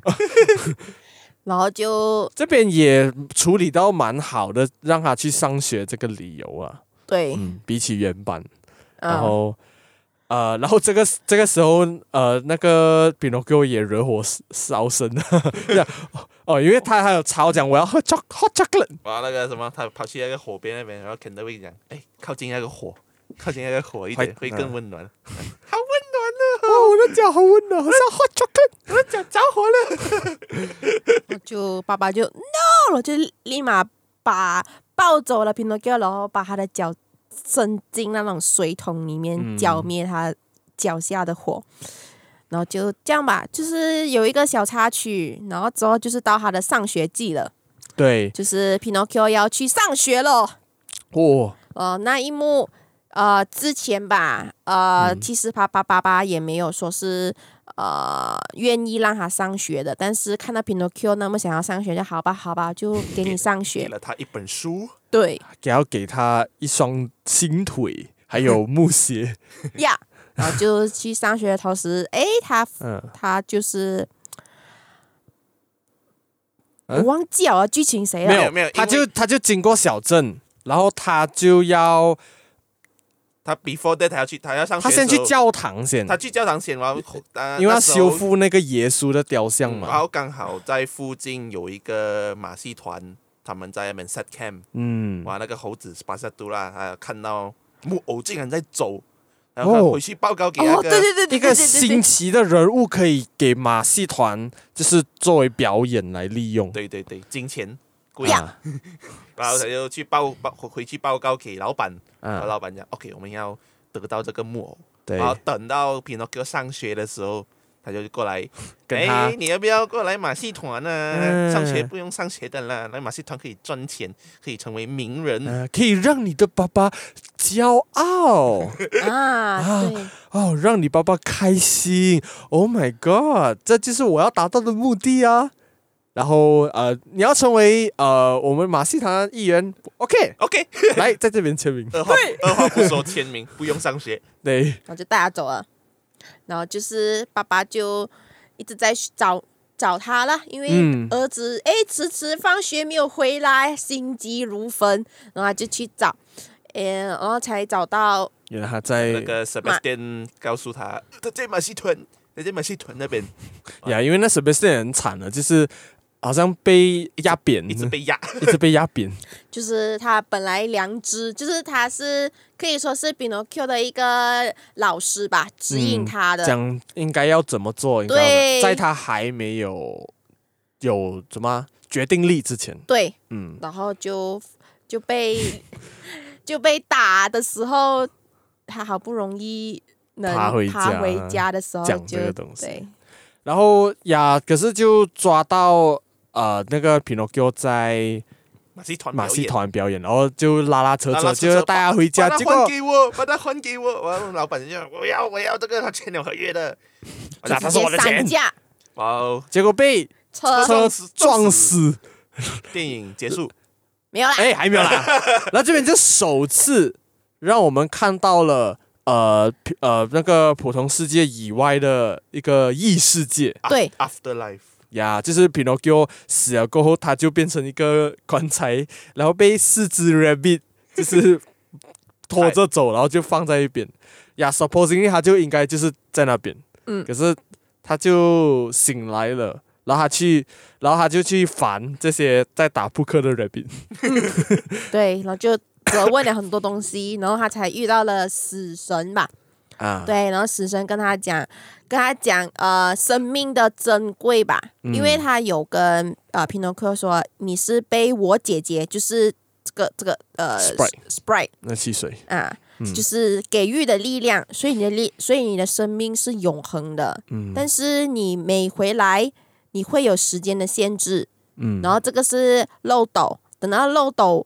[SPEAKER 3] <laughs>
[SPEAKER 4] 然后就
[SPEAKER 3] 这边也处理到蛮好的，让他去上学这个理由啊，
[SPEAKER 4] 对，
[SPEAKER 3] 嗯，比起原版，
[SPEAKER 4] 嗯。
[SPEAKER 3] 然后。呃，然后这个这个时候，呃，那个 Pinocchio 也惹火烧身了，这样哦，因为他还有吵讲我要喝 choc hot chocolate，
[SPEAKER 5] 哇，那个什么，他跑去那个火边那边，然后 Candy 会讲，哎，靠近那个火，靠近那个火一点，
[SPEAKER 3] 会
[SPEAKER 5] 会更温暖。
[SPEAKER 3] 好温暖哦，我的脚好温暖，好像 hot chocolate，我的脚着火了。
[SPEAKER 4] 就爸爸就 no 了，就立马把抱走了 Pinocchio，然后把他的脚伸进那种水桶里面
[SPEAKER 3] 嗯。
[SPEAKER 4] 浇灭他脚下的火，然后就这样吧，就是有一个小插曲，然后之后就是到他的上学季了，
[SPEAKER 3] 对，
[SPEAKER 4] 就是 Pinocchio 要去上学了，
[SPEAKER 3] 哦，
[SPEAKER 4] 呃，那一幕，呃，之前吧，呃，
[SPEAKER 3] 嗯。
[SPEAKER 4] 其实他爸爸爸也没有说是呃愿意让他上学的，但是看到 Pinocchio 那么想要上学，就好吧，好吧，就给你上
[SPEAKER 5] 学。<laughs>
[SPEAKER 4] 给学。
[SPEAKER 5] 了他一本书，
[SPEAKER 4] 对
[SPEAKER 3] 给要给他一双新腿，还有 <laughs> 木鞋。
[SPEAKER 4] 呀 <laughs> 然后就去上学的同时，哎，他
[SPEAKER 3] 嗯，
[SPEAKER 4] 他就是。
[SPEAKER 3] 嗯
[SPEAKER 4] 我忘记了剧情谁了，
[SPEAKER 3] 没有
[SPEAKER 5] 没有
[SPEAKER 3] 他就他就经过小镇，然后他就要
[SPEAKER 5] 他 before that 他要去，他要上学
[SPEAKER 3] 他先去教堂先，
[SPEAKER 5] 他去教堂先，然后呃
[SPEAKER 3] 因为要修复那个耶稣的雕像
[SPEAKER 5] 嘛然。后刚好在附近有一个马戏团，他们在那边 set camp，
[SPEAKER 3] 嗯，
[SPEAKER 5] 哇，那个猴子斯巴塞杜拉，他看到木偶竟然在走，然
[SPEAKER 3] 后
[SPEAKER 5] 回去报告给那
[SPEAKER 4] 哦，
[SPEAKER 3] 个，
[SPEAKER 4] 对对对
[SPEAKER 3] 新奇的人物可以给马戏团就是作为表演来利用。
[SPEAKER 5] 对对对，金钱贵，
[SPEAKER 3] 啊，<laughs>
[SPEAKER 5] 然后他就去报报回去报告给老板，然后
[SPEAKER 3] 嗯，
[SPEAKER 5] 老板讲 OK，我们要得到这个木偶，
[SPEAKER 3] 对。
[SPEAKER 5] 然，后等到 Pinocchio 上学的时候，他就
[SPEAKER 3] 过来，
[SPEAKER 5] 哎，你要不要过来马戏团呢？
[SPEAKER 3] 嗯
[SPEAKER 5] 上学不用上学的啦，来马戏团可以赚钱，可以成为名人。
[SPEAKER 3] 呃，可以让你的爸爸骄傲 <laughs>
[SPEAKER 4] 啊，对，
[SPEAKER 3] 哦，让你爸爸开心。Oh my god，这就是我要达到的目的啊！然后呃，你要成为呃我们马戏团艺员
[SPEAKER 5] ，OK，OK，
[SPEAKER 3] 来在这边签名。
[SPEAKER 5] 二话二话不说签名，不用上
[SPEAKER 3] 学。<laughs>
[SPEAKER 4] 对，我就带他走了，然后就是爸爸就一直在找找他了，因为
[SPEAKER 3] 嗯。
[SPEAKER 4] 儿子哎迟迟放学没有回来，心急如焚，然后他就去找，嗯，然后才找到，
[SPEAKER 3] 原来他在
[SPEAKER 5] 那个 Sebastian 告诉他，他在马戏团，他在马戏团那边。<laughs>
[SPEAKER 3] 呀，因为那 Sebastian 很惨了，就是好像被压扁，
[SPEAKER 5] 一直被压。<laughs>
[SPEAKER 3] 一直被压扁。
[SPEAKER 4] 就是他本来良知，就是他是可以说是 Pinocchio 的一个老师吧，指引他的，
[SPEAKER 3] 讲应该要怎么做，应该？
[SPEAKER 4] 对。
[SPEAKER 3] 在他还没有有什么决定力之前，
[SPEAKER 4] 对，
[SPEAKER 3] 嗯，
[SPEAKER 4] 然后就就被 <laughs> 就被打的时候，他好不容易能
[SPEAKER 3] 爬回家
[SPEAKER 4] 回家的时候讲
[SPEAKER 3] 这个东西。
[SPEAKER 4] 对。
[SPEAKER 3] 然后呀，可是就抓到呃那个 Pinocchio 在
[SPEAKER 5] 马
[SPEAKER 3] 戏团
[SPEAKER 5] 马戏
[SPEAKER 3] 团表演，然后就拉拉扯扯，
[SPEAKER 5] 拉拉扯扯
[SPEAKER 3] 就带他回家，
[SPEAKER 5] 把它还
[SPEAKER 3] 结果
[SPEAKER 5] 给我，把它还给我。然后老板就我要我要这个，他签了合约的，
[SPEAKER 3] 那他是我的
[SPEAKER 4] 钱。
[SPEAKER 5] 哇！
[SPEAKER 3] 结果被
[SPEAKER 4] 车
[SPEAKER 3] 车
[SPEAKER 5] 撞死。
[SPEAKER 3] 撞死。
[SPEAKER 5] 电影结束，
[SPEAKER 4] 没有啦，
[SPEAKER 3] 哎，还没有啦。<laughs> 然后这边就首次让我们看到了呃呃那个普通世界以外的一个异世界。
[SPEAKER 4] 对。
[SPEAKER 5] Afterlife，
[SPEAKER 3] 呀，就是 Pinocchio 死了过后，他就变成一个棺材，然后被四只 rabbit 就是拖着走，然后就放在一边。呀，supposingly 他就应该就是在那边，
[SPEAKER 4] 嗯
[SPEAKER 3] 可是他就醒来了。然后他去，然后他就去烦这些在打扑克的 rabbit。<laughs>
[SPEAKER 4] 对，然后就责问了很多东西，然后他才遇到了死神吧，
[SPEAKER 3] 啊，
[SPEAKER 4] 对，然后死神跟他讲，跟他讲呃生命的珍贵吧，
[SPEAKER 3] 嗯。
[SPEAKER 4] 因为他有跟呃 Pinocchio 说你是被我姐姐就是这个这个呃
[SPEAKER 3] Sprite
[SPEAKER 4] Sprite
[SPEAKER 3] 那汽水，
[SPEAKER 4] 啊，
[SPEAKER 3] 嗯。
[SPEAKER 4] 就是给予的力量，所以你的力，所以你的生命是永恒的，
[SPEAKER 3] 嗯。
[SPEAKER 4] 但是你每回来你会有时间的限制，
[SPEAKER 3] 嗯。
[SPEAKER 4] 然后这个是漏斗，等到漏斗，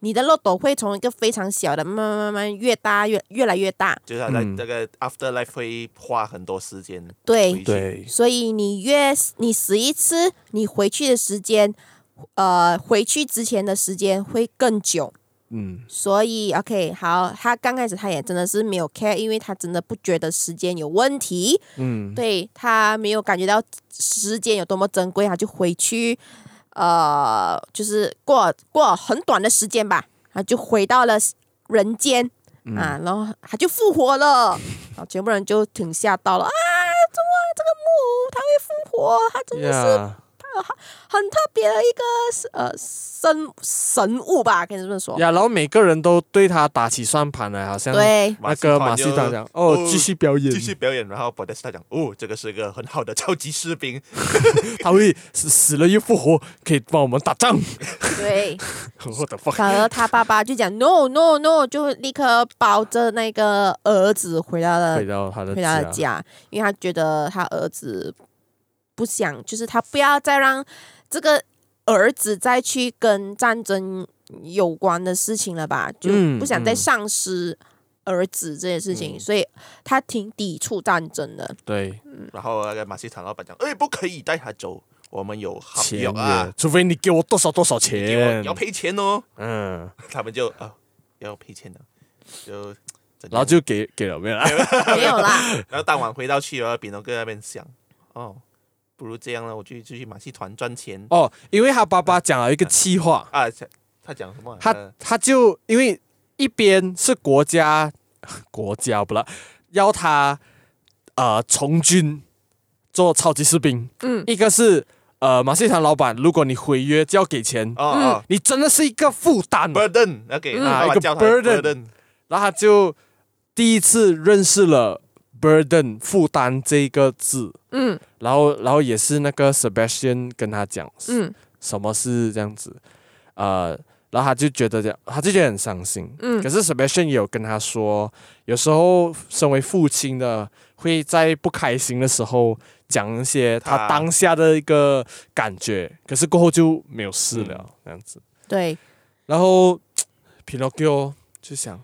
[SPEAKER 4] 你的漏斗会从一个非常小的慢慢慢慢越大越越来越大，
[SPEAKER 5] 就是他在
[SPEAKER 3] 嗯。
[SPEAKER 5] 这个 Afterlife 会花很多时间回对，
[SPEAKER 3] 对，
[SPEAKER 4] 所以你越你死一次，你回去的时间，呃，回去之前的时间会更久。
[SPEAKER 3] 嗯。
[SPEAKER 4] 所以，OK，好，他刚开始他也真的是没有 care，因为他真的不觉得时间有问题，
[SPEAKER 3] 嗯，
[SPEAKER 4] 对他没有感觉到时间有多么珍贵，他就回去，呃，就是过过很短的时间吧，他就回到了人间、
[SPEAKER 3] 嗯
[SPEAKER 4] 啊，然后他就复活了，然后全部人就挺吓到了啊，怎么这个木偶他会复活？他真的是
[SPEAKER 3] 呀
[SPEAKER 4] 很特别的一个呃生神物吧，可以这么说。
[SPEAKER 3] 呀，然后每个人都对他打起算盘来，好像
[SPEAKER 4] 对，
[SPEAKER 3] 那个马戏团讲哦，继续表演，
[SPEAKER 5] 继续表演，然后 e s t a 讲哦，这个是一个很好的超级士兵，<laughs>
[SPEAKER 3] 他会死死了又复活，可以帮我们打仗。
[SPEAKER 4] 对，<laughs>
[SPEAKER 3] 我的 fuck，
[SPEAKER 4] 反而他爸爸就讲 no no no，就立刻抱着那个儿子回到了
[SPEAKER 3] 回到他的
[SPEAKER 4] 回到了，
[SPEAKER 3] 家，
[SPEAKER 4] 因为他觉得他儿子不想，就是他不要再让这个儿子再去跟战争有关的事情了吧，就不想再丧失儿子这件事情，嗯、所以他挺抵触战争的。
[SPEAKER 3] 对，
[SPEAKER 5] 然后那个马戏团老板讲：“哎，不可以带他走，我们有合约啊，
[SPEAKER 3] 除非你给我多少多少钱，
[SPEAKER 5] 要赔钱哦。”
[SPEAKER 3] 嗯，<laughs>
[SPEAKER 5] 他们就啊要赔钱的，就
[SPEAKER 3] 然后就给给了没有啦，
[SPEAKER 4] 没有啦。<laughs> <laughs>
[SPEAKER 5] 然后当晚回到去了，比诺哥那边想，哦。不如这样了，我就去马戏团赚钱。
[SPEAKER 3] 哦。因为他爸爸讲了一个气话。
[SPEAKER 5] 啊，他讲什么？
[SPEAKER 3] 他他就因为一边是国家国家不啦，要他呃从军做超级士兵，嗯，一个是呃马戏团老板，如果你毁约就要给钱，
[SPEAKER 5] 哦哦，
[SPEAKER 3] 你真的是一个负担
[SPEAKER 5] ，burden，OK，
[SPEAKER 3] 啊，一个 burden，然后他就第一次认识了。Burden 负担这个字，嗯，然后然后也是那个 Sebastian 跟他讲，嗯，什么是这样子，呃，然后他就觉得这样，他就觉得很伤心，嗯，可是 Sebastian 也有跟他说，有时候身为父亲的会在不开心的时候讲一些他当下的一个感觉，可是过后就没有事了，这样子，
[SPEAKER 4] 对，
[SPEAKER 3] 然后 Pinocchio 就想，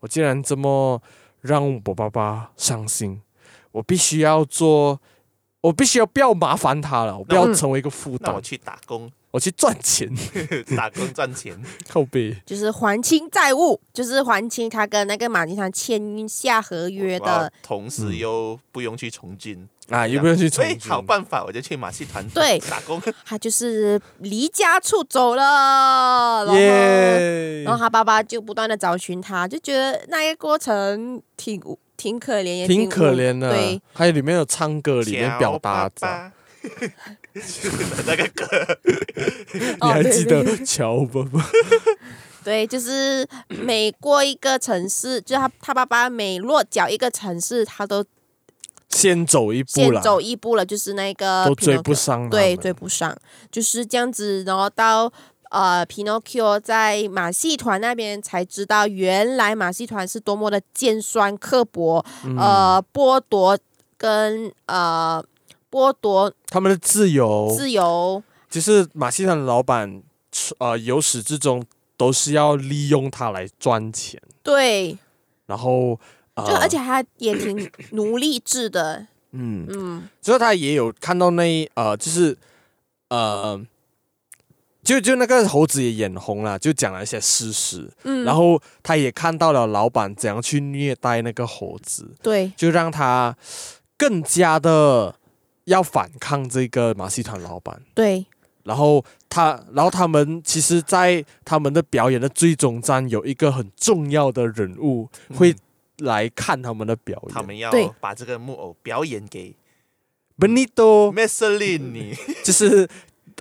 [SPEAKER 3] 我竟然这么。让我爸爸伤心，我必须要做，我必须要不要麻烦他了，我不要成为一个负担。
[SPEAKER 5] 我去打工，
[SPEAKER 3] 我去赚钱，<laughs>
[SPEAKER 5] 打工赚钱，<laughs>
[SPEAKER 3] 靠背。
[SPEAKER 4] 就是还清债务，就是还清他跟那个马金山签下合约的，
[SPEAKER 5] 同时又不用去从军。
[SPEAKER 3] 啊，又不用去从军？
[SPEAKER 5] 好办法，我就去马戏团
[SPEAKER 4] 对
[SPEAKER 5] 打工。<laughs>
[SPEAKER 4] 他就是离家出走了，然后，yeah. 然后他爸爸就不断的找寻他，就觉得那个过程挺挺可怜，也
[SPEAKER 3] 挺可怜的。
[SPEAKER 4] 对，
[SPEAKER 3] 还有里面有唱歌，里面表达着 <laughs>
[SPEAKER 5] 那个歌，
[SPEAKER 3] 你还记得乔爸爸？<laughs>
[SPEAKER 4] 对，就是每过一个城市，就他他爸爸每落脚一个城市，他都。
[SPEAKER 3] 先走一步了，
[SPEAKER 4] 先走一步了，就是那个
[SPEAKER 3] 都追不上，
[SPEAKER 4] 对，追不上，就是这样子。然后到呃，Pinocchio 在马戏团那边才知道，原来马戏团是多么的尖酸刻薄，嗯、呃，剥夺跟呃剥夺
[SPEAKER 3] 他们的自由，
[SPEAKER 4] 自由。
[SPEAKER 3] 就是马戏团的老板，呃，由始至终都是要利用他来赚钱。
[SPEAKER 4] 对，
[SPEAKER 3] 然后。
[SPEAKER 4] 就而且他也挺奴隶制的，
[SPEAKER 3] 嗯。嗯，之后他也有看到那呃，就是呃，就就那个猴子也眼红了，就讲了一些事实，嗯，然后他也看到了老板怎样去虐待那个猴子，
[SPEAKER 4] 对，
[SPEAKER 3] 就让他更加的要反抗这个马戏团老板，
[SPEAKER 4] 对，
[SPEAKER 3] 然后他，然后他们其实，在他们的表演的最终站有一个很重要的人物会。来看他们的表演，
[SPEAKER 5] 他们要把这个木偶表演给
[SPEAKER 3] Benito
[SPEAKER 5] Mussolini，<laughs>
[SPEAKER 3] 就是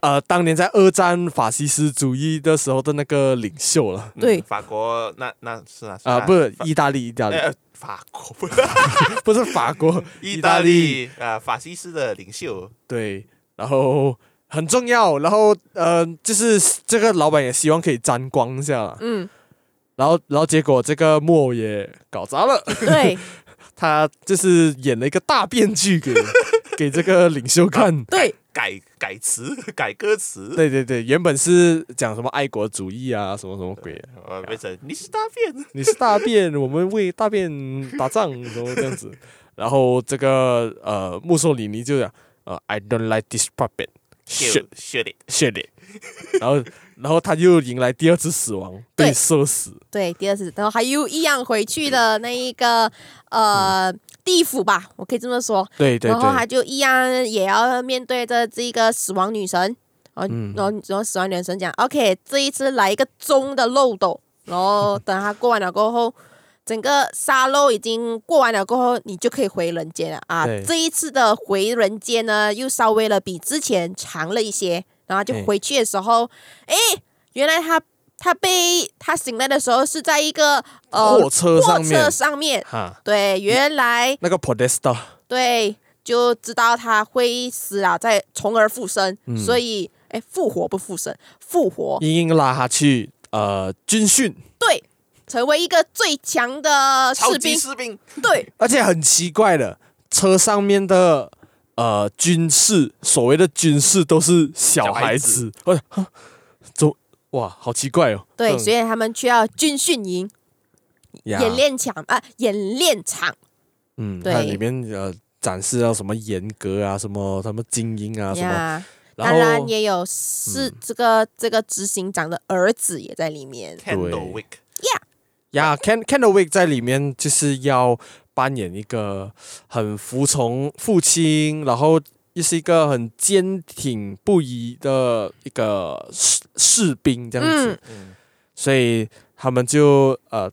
[SPEAKER 3] 呃，当年在二战法西斯主义的时候的那个领袖了。
[SPEAKER 4] 对，
[SPEAKER 5] 法国那那是啊，
[SPEAKER 3] 啊不是意大利，意大利，
[SPEAKER 5] 法国。<laughs>
[SPEAKER 3] 不是法国，<laughs>
[SPEAKER 5] 意大利啊，法西斯的领袖。
[SPEAKER 3] 对，然后很重要，然后呃，就是这个老板也希望可以沾光一下，嗯。然后，然后结果这个木偶也搞砸了。
[SPEAKER 4] 对，<laughs>
[SPEAKER 3] 他就是演了一个大变剧给给这个领袖看。<laughs>
[SPEAKER 4] 对，
[SPEAKER 5] 改改词，改歌词。
[SPEAKER 3] 对对对，原本是讲什么爱国主义啊，什么什么鬼。
[SPEAKER 5] 呃，变成你是大便，
[SPEAKER 3] 你是大便，我们为大便打仗，什么这样子。<laughs> 然后这个呃，墨索里尼就讲呃，I don't like this puppet，shoot
[SPEAKER 5] shoot
[SPEAKER 3] it，shoot it。然后。然后他又迎来第二次死亡，被射死。
[SPEAKER 4] 对，第二次，然后还有一样回去的那一个呃、嗯、地府吧，我可以这么说。
[SPEAKER 3] 对对对。
[SPEAKER 4] 然后他就一样也要面对着这个死亡女神，然后、嗯、然后然后死亡女神讲：“OK，这一次来一个中的漏斗，然后等他过完了过后，整个沙漏已经过完了过后，你就可以回人间了啊！这一次的回人间呢，又稍微的比之前长了一些。”然后就回去的时候，哎，原来他他被他醒来的时候是在一个呃
[SPEAKER 3] 货车上面，
[SPEAKER 4] 货车上面，哈，对，原来
[SPEAKER 3] 那个 Podesta，
[SPEAKER 4] 对，就知道他会死啊，再从而复生，嗯、所以哎，复活不复生，复活，
[SPEAKER 3] 硬硬拉他去呃军训，
[SPEAKER 4] 对，成为一个最强的士兵，
[SPEAKER 5] 士兵，
[SPEAKER 4] 对，
[SPEAKER 3] 而且很奇怪的，车上面的。呃，军事所谓的军事都是小孩子，哇，好奇怪哦。
[SPEAKER 4] 对，
[SPEAKER 3] 嗯。
[SPEAKER 4] 所以他们去到军训
[SPEAKER 3] 营、
[SPEAKER 4] 演练场啊，演练场。
[SPEAKER 3] 嗯，
[SPEAKER 4] 对。
[SPEAKER 3] 它里面呃展示到什么严格啊，什么什么精英啊，什么，
[SPEAKER 4] 当
[SPEAKER 3] 然
[SPEAKER 4] 也有是这个这个执行长的儿子也在里面。
[SPEAKER 5] Candle Wick，
[SPEAKER 3] 呀，Ken Kendwick 在里面就是要扮演一个很服从父亲，然后又是一个很坚挺不移的一个士士兵这样子，所以他们就呃。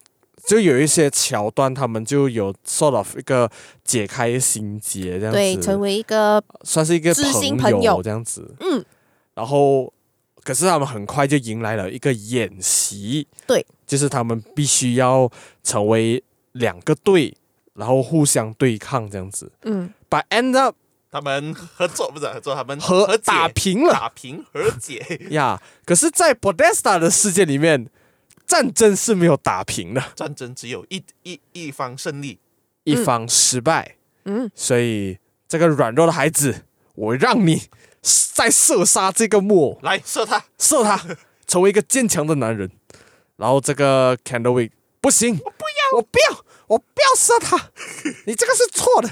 [SPEAKER 3] 就有一些桥段，他们就有 sort of 一个解开心结这样子，
[SPEAKER 4] 对，成为一个
[SPEAKER 3] 算是一个
[SPEAKER 4] 知心
[SPEAKER 3] 朋
[SPEAKER 4] 朋友
[SPEAKER 3] 这样子。
[SPEAKER 4] 嗯，
[SPEAKER 3] 然后可是他们很快就迎来了一个演习，
[SPEAKER 4] 对，
[SPEAKER 3] 就是他们必须要成为两个队，然后互相对抗这样子。
[SPEAKER 4] 嗯
[SPEAKER 3] ，But end up
[SPEAKER 5] 他们合作不是合作，他们
[SPEAKER 3] 和
[SPEAKER 5] 和
[SPEAKER 3] 打平了
[SPEAKER 5] 打平和解，<laughs>
[SPEAKER 3] 呀。可是，在 Podesta 的世界里面，战争是没有打平的，
[SPEAKER 5] 战争只有一一一方胜利，
[SPEAKER 3] 一方失败。
[SPEAKER 4] 嗯，
[SPEAKER 3] 所以这个软弱的孩子，我让你再射杀这个木偶。
[SPEAKER 5] 来射他，
[SPEAKER 3] 射他，成为一个坚强的男人。然后这个 Candlewick 不行，我不要，我不要，我不要射他，<laughs> 你这个是错的。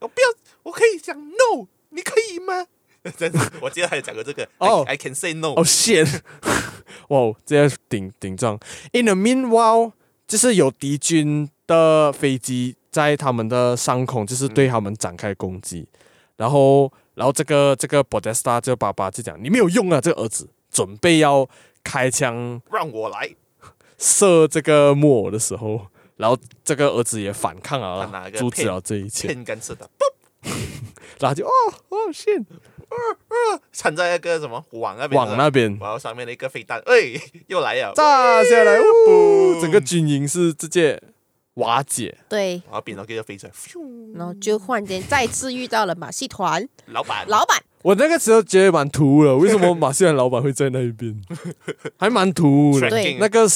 [SPEAKER 5] 我不要，我可以讲 no，你可以吗？真的，我记得还有讲过这个 <laughs>
[SPEAKER 3] 哦
[SPEAKER 5] I, can say no，
[SPEAKER 3] 哦、shit！哇，<laughs> 这样顶顶撞。In the meanwhile，就是有敌军的飞机在他们的上空，就是对他们展开攻击。然后，然后这个这个 Podesta 这个爸爸就讲：“你没有用啊，这个儿子准备要开枪
[SPEAKER 5] 让我来，
[SPEAKER 3] 射这个木偶的时候，然后这个儿子也反抗了，
[SPEAKER 5] 他拿一个
[SPEAKER 3] 阻止了这一切。
[SPEAKER 5] 片干射的，<laughs>
[SPEAKER 3] 然后就哦哦 shit，
[SPEAKER 5] 缠在那个什么网那边，
[SPEAKER 3] 网那边。
[SPEAKER 5] 然后上面的一个飞弹，哎，又来了，
[SPEAKER 3] 炸下来，
[SPEAKER 5] 嘣
[SPEAKER 3] 呜，整个军营是直接瓦解。
[SPEAKER 4] 对，
[SPEAKER 5] 然后变到个飞出来，
[SPEAKER 4] 然后就忽然间再次遇到了马戏团。
[SPEAKER 5] 老板，
[SPEAKER 4] 老板，
[SPEAKER 3] 我那个时候觉得蛮突兀的，为什么马戏团老板会在那一边？还蛮突兀的。
[SPEAKER 4] 对
[SPEAKER 3] 那个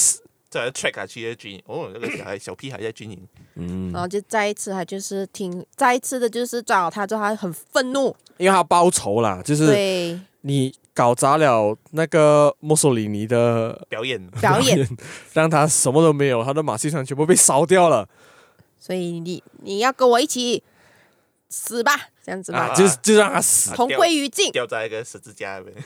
[SPEAKER 3] 是
[SPEAKER 5] 在 track 下去的军营，哦，那个小孩小屁孩在军营，
[SPEAKER 3] 嗯。
[SPEAKER 4] 然，后就再一次他就是听，再一次的就是抓到他之后，他很愤怒，
[SPEAKER 3] 因为他报仇啦，就是
[SPEAKER 4] 对，
[SPEAKER 3] 你搞砸了那个墨索里尼的
[SPEAKER 5] 表演，
[SPEAKER 4] 表演，
[SPEAKER 3] 让他什么都没有，他的马戏团全部被烧掉了。
[SPEAKER 4] 所以你你要跟我一起死吧，这样子
[SPEAKER 3] 啊，
[SPEAKER 4] 吧，
[SPEAKER 3] 就就让他死。
[SPEAKER 4] 同归于尽，
[SPEAKER 5] 掉在一个十字架那边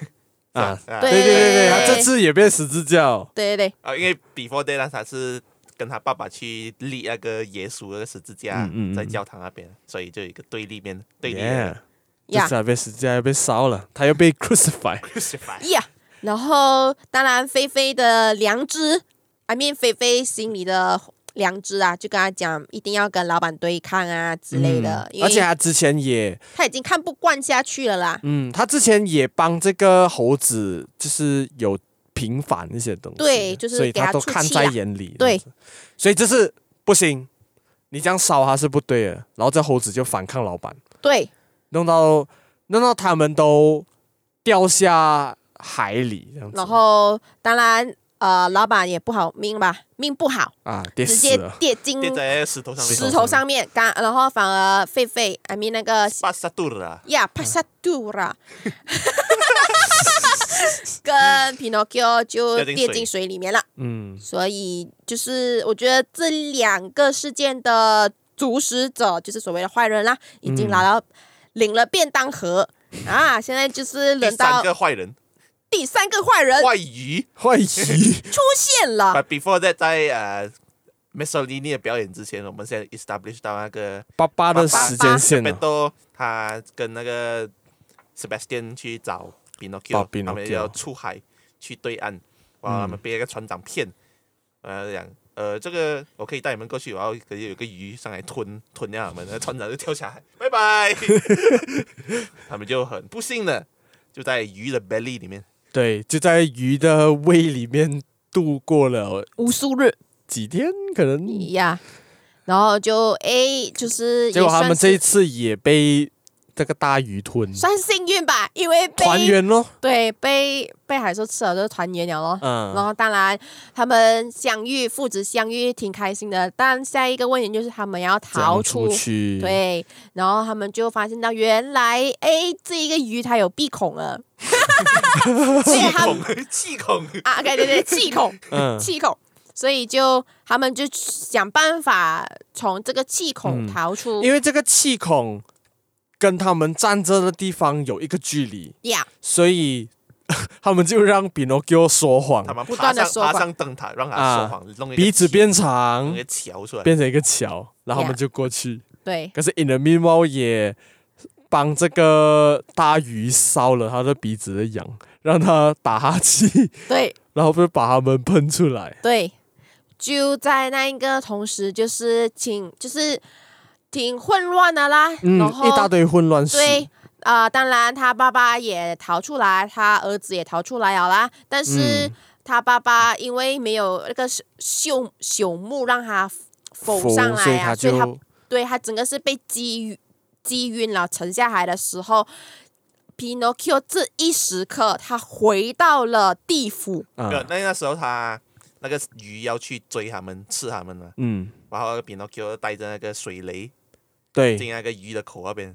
[SPEAKER 3] 啊！
[SPEAKER 5] 啊
[SPEAKER 4] 对
[SPEAKER 3] 对对对对，他这次也变十字架哦。
[SPEAKER 4] 对对对，
[SPEAKER 5] 啊，因为 before that 呢，他是跟他爸爸去立那个耶稣那个十字架
[SPEAKER 3] 嗯
[SPEAKER 5] 在教堂那边，所以就有一个对立面，对立
[SPEAKER 3] Yeah，
[SPEAKER 5] 面
[SPEAKER 3] 这
[SPEAKER 4] 呀
[SPEAKER 3] 次还被十字架被烧了，他又被 crucify。
[SPEAKER 5] crucify
[SPEAKER 4] 呀，然后当然菲菲的良知，I mean 菲菲心里的良知啊，就跟他讲一定要跟老板对抗啊之类的，
[SPEAKER 3] 嗯而且
[SPEAKER 4] 为
[SPEAKER 3] 他之前也，
[SPEAKER 4] 他已经看不惯下去了啦。
[SPEAKER 3] 嗯，他之前也帮这个猴子，就是有平反一些东西，
[SPEAKER 4] 对就是
[SPEAKER 3] 所以
[SPEAKER 4] 给他
[SPEAKER 3] 都看在眼里，
[SPEAKER 4] 对，
[SPEAKER 3] 所以这是不行，你这样烧他是不对的，然后这猴子就反抗老板，
[SPEAKER 4] 对，
[SPEAKER 3] 弄到弄到他们都掉下海里，这样子，
[SPEAKER 4] 然后当然呃，老板也不好命吧，命不好，
[SPEAKER 3] 啊，跌
[SPEAKER 4] 直接，跌进
[SPEAKER 5] 跌在石头上面，
[SPEAKER 4] 石头上面，刚然后反而狒狒，I mean 那个
[SPEAKER 5] 帕萨杜了，
[SPEAKER 4] 呀，帕萨杜拉，<laughs> 跟 Pinocchio 就
[SPEAKER 5] 掉进水
[SPEAKER 4] 跌进水里面了。
[SPEAKER 3] 嗯，
[SPEAKER 4] 所以就是我觉得这两个事件的主使者，就是所谓的坏人啦，已经拿到、领了便当盒。啊，现在就是轮
[SPEAKER 5] 第三
[SPEAKER 4] 到
[SPEAKER 5] 个坏人，
[SPEAKER 4] 第三个坏人。
[SPEAKER 5] 坏鱼。
[SPEAKER 3] 坏鱼，<laughs>
[SPEAKER 4] 出现了。
[SPEAKER 5] But。before that，在呃 Mussolini 的表演之前，我们先 establish 到那个
[SPEAKER 3] 爸爸的时间线啊
[SPEAKER 5] ，Geppetto 他跟那个 Sebastian 去找 Pinocchio，他
[SPEAKER 3] 们
[SPEAKER 5] 要出海去对岸，哇，他们被一个船长骗，呃，讲呃，这个我可以带你们过去，然后可以有个鱼上来吞吞掉他们，那船长就跳下来，拜拜，<laughs> 他们就很不幸的就在鱼的 belly 里面，
[SPEAKER 3] 对，就在鱼的胃里面度过了
[SPEAKER 4] 无数日。
[SPEAKER 3] 几天，可能，
[SPEAKER 4] 呀。然后就哎，就是也
[SPEAKER 3] 结果他们这一次也被这个大鱼吞，
[SPEAKER 4] 算幸运吧，因为被
[SPEAKER 3] 团圆咯，
[SPEAKER 4] 对被被海兽吃了，就是团圆了咯。然
[SPEAKER 3] 嗯，
[SPEAKER 4] 后当然他们相遇，父子相遇挺开心的。但下一个问题就是他们要逃出，
[SPEAKER 3] 出去，，
[SPEAKER 4] 对，然后他们就发现到原来，哎，这一个鱼它有闭孔了，所以他
[SPEAKER 5] 孔气孔，
[SPEAKER 4] 啊，对对对，气孔，
[SPEAKER 3] 嗯，<laughs>
[SPEAKER 4] 气孔，所以就他们就想办法从这个气孔逃出，
[SPEAKER 3] 因为这个气孔跟他们站着的地方有一个距离，
[SPEAKER 4] 呀，
[SPEAKER 3] 所以 <laughs> 他们就让 Pinocchio 说谎，
[SPEAKER 5] 他们
[SPEAKER 4] 不断地说谎。
[SPEAKER 5] 爬上灯塔，让他说谎，弄一个
[SPEAKER 3] 鼻子变
[SPEAKER 5] 弄
[SPEAKER 3] 长
[SPEAKER 5] 一，个桥出来，
[SPEAKER 3] 变成一个桥，然后他们
[SPEAKER 4] Yeah
[SPEAKER 3] 就过去。
[SPEAKER 4] 对。
[SPEAKER 3] 可是 In the meanwhile 也帮这个大鱼烧了他的鼻子的痒，让他打哈气，
[SPEAKER 4] 对 <laughs>
[SPEAKER 3] 然后就把他们喷出来。
[SPEAKER 4] 对，就在那一个同时，就是挺就是挺混乱的啦，
[SPEAKER 3] 嗯
[SPEAKER 4] 然，后
[SPEAKER 3] 一大堆混乱事。
[SPEAKER 4] 对。啊、当然，他爸爸也逃出来，他儿子也逃出来了啦。但是
[SPEAKER 3] 嗯
[SPEAKER 4] 他爸爸因为没有那个朽朽木让他否上来啊，
[SPEAKER 3] 所以他
[SPEAKER 4] 对他整个是被击击晕了，沉下海的时候，Pinocchio 这一时刻他回到了地府。
[SPEAKER 3] 啊。
[SPEAKER 5] 没有那那时候他那个鱼要去追他们，吃他们了，
[SPEAKER 3] 嗯，
[SPEAKER 5] 然后 Pinocchio 带着那个水雷
[SPEAKER 3] 对，
[SPEAKER 5] 进那个鱼的口那边，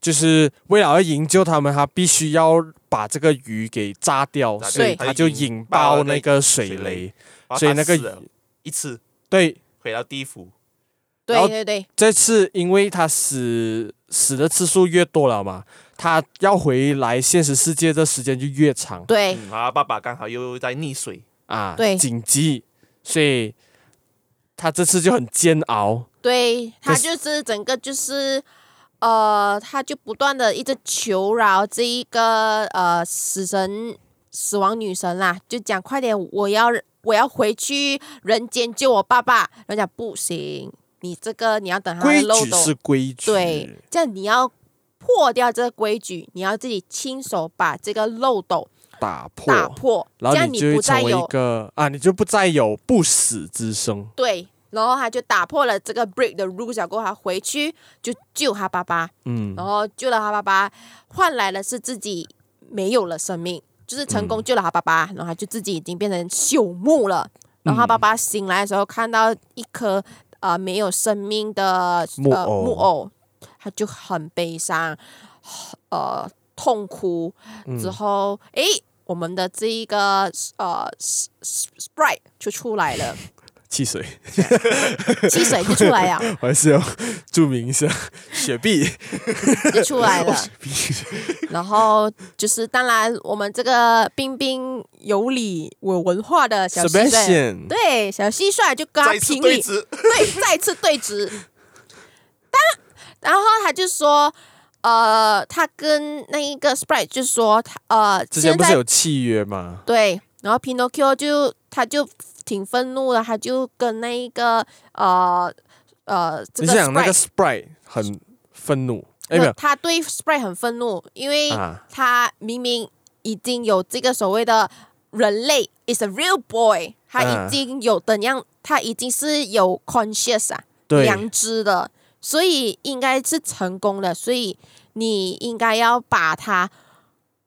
[SPEAKER 3] 就是为了要营救他们，他必须要把这个鱼给炸掉，所以
[SPEAKER 4] 对。
[SPEAKER 3] 他就引爆那个水
[SPEAKER 5] 水雷
[SPEAKER 3] 所以那
[SPEAKER 5] 个一次。
[SPEAKER 3] 对，
[SPEAKER 5] 回到地府，
[SPEAKER 4] 对对对
[SPEAKER 3] 这次因为他死死的次数越多了嘛，他要回来现实世界的时间就越长
[SPEAKER 4] 对
[SPEAKER 5] 嗯，然后爸爸刚好又在溺水，
[SPEAKER 3] 啊，
[SPEAKER 4] 对
[SPEAKER 3] 紧急，所以他这次就很煎熬。
[SPEAKER 4] 对，他就是整个就是。呃，他就不断的一直求饶这一个呃死神、死亡女神啦，就讲快点，我要我要回去人间救我爸爸。人家不行，你这个你要等他的
[SPEAKER 3] 规
[SPEAKER 4] 漏斗，
[SPEAKER 3] 矩是规矩，
[SPEAKER 4] 对，这样你要破掉这个规矩，你要自己亲手把这个漏斗
[SPEAKER 3] 打破，
[SPEAKER 4] 打破，
[SPEAKER 3] 然
[SPEAKER 4] 后这样
[SPEAKER 3] 你就会成为一
[SPEAKER 4] 再有
[SPEAKER 3] 个啊，你就不再有不死之身。
[SPEAKER 4] 对。然后他就打破了这个 break 的 rules，过后他回去就救他爸爸。
[SPEAKER 3] 嗯
[SPEAKER 4] 然后救了他爸爸，换来的是自己没有了生命，就是成功救了他爸爸，然后他就自己已经变成朽木了。然后他爸爸醒来的时候，看到一颗呃没有生命的呃
[SPEAKER 3] 木偶。
[SPEAKER 4] 木偶，他就很悲伤，呃痛哭。之后，诶，我们的这一个呃 sprite 就出来了，<laughs>
[SPEAKER 3] 汽水，<laughs>
[SPEAKER 4] 汽水就出来呀，<laughs>
[SPEAKER 3] 我还是要注明一下，<laughs> 雪碧，
[SPEAKER 4] 就出来了。然后就是，当然我们这个彬彬有礼、有文化的小蟋蟀对小蟋蟀就跟他
[SPEAKER 5] 再次
[SPEAKER 4] 评理，
[SPEAKER 5] 对，
[SPEAKER 4] 对，再次对峙。当然后他就说，呃，他跟那一个 Sprite 就说，他呃，
[SPEAKER 3] 之前不是有契约吗？
[SPEAKER 4] 对，然后 Pinocchio 就他就挺愤怒的，他就跟那一个呃呃这个
[SPEAKER 3] 你是讲那
[SPEAKER 4] 个
[SPEAKER 3] Sprite，Sprite 很愤怒？哎，没有
[SPEAKER 4] 他对 Sprite 很愤怒，因为。
[SPEAKER 3] 啊，
[SPEAKER 4] 他明明已经有这个所谓的人类 is a real boy，他已经有怎样，他已经是有 conscious 啊，良知的，所以应该是成功的，所以你应该要把他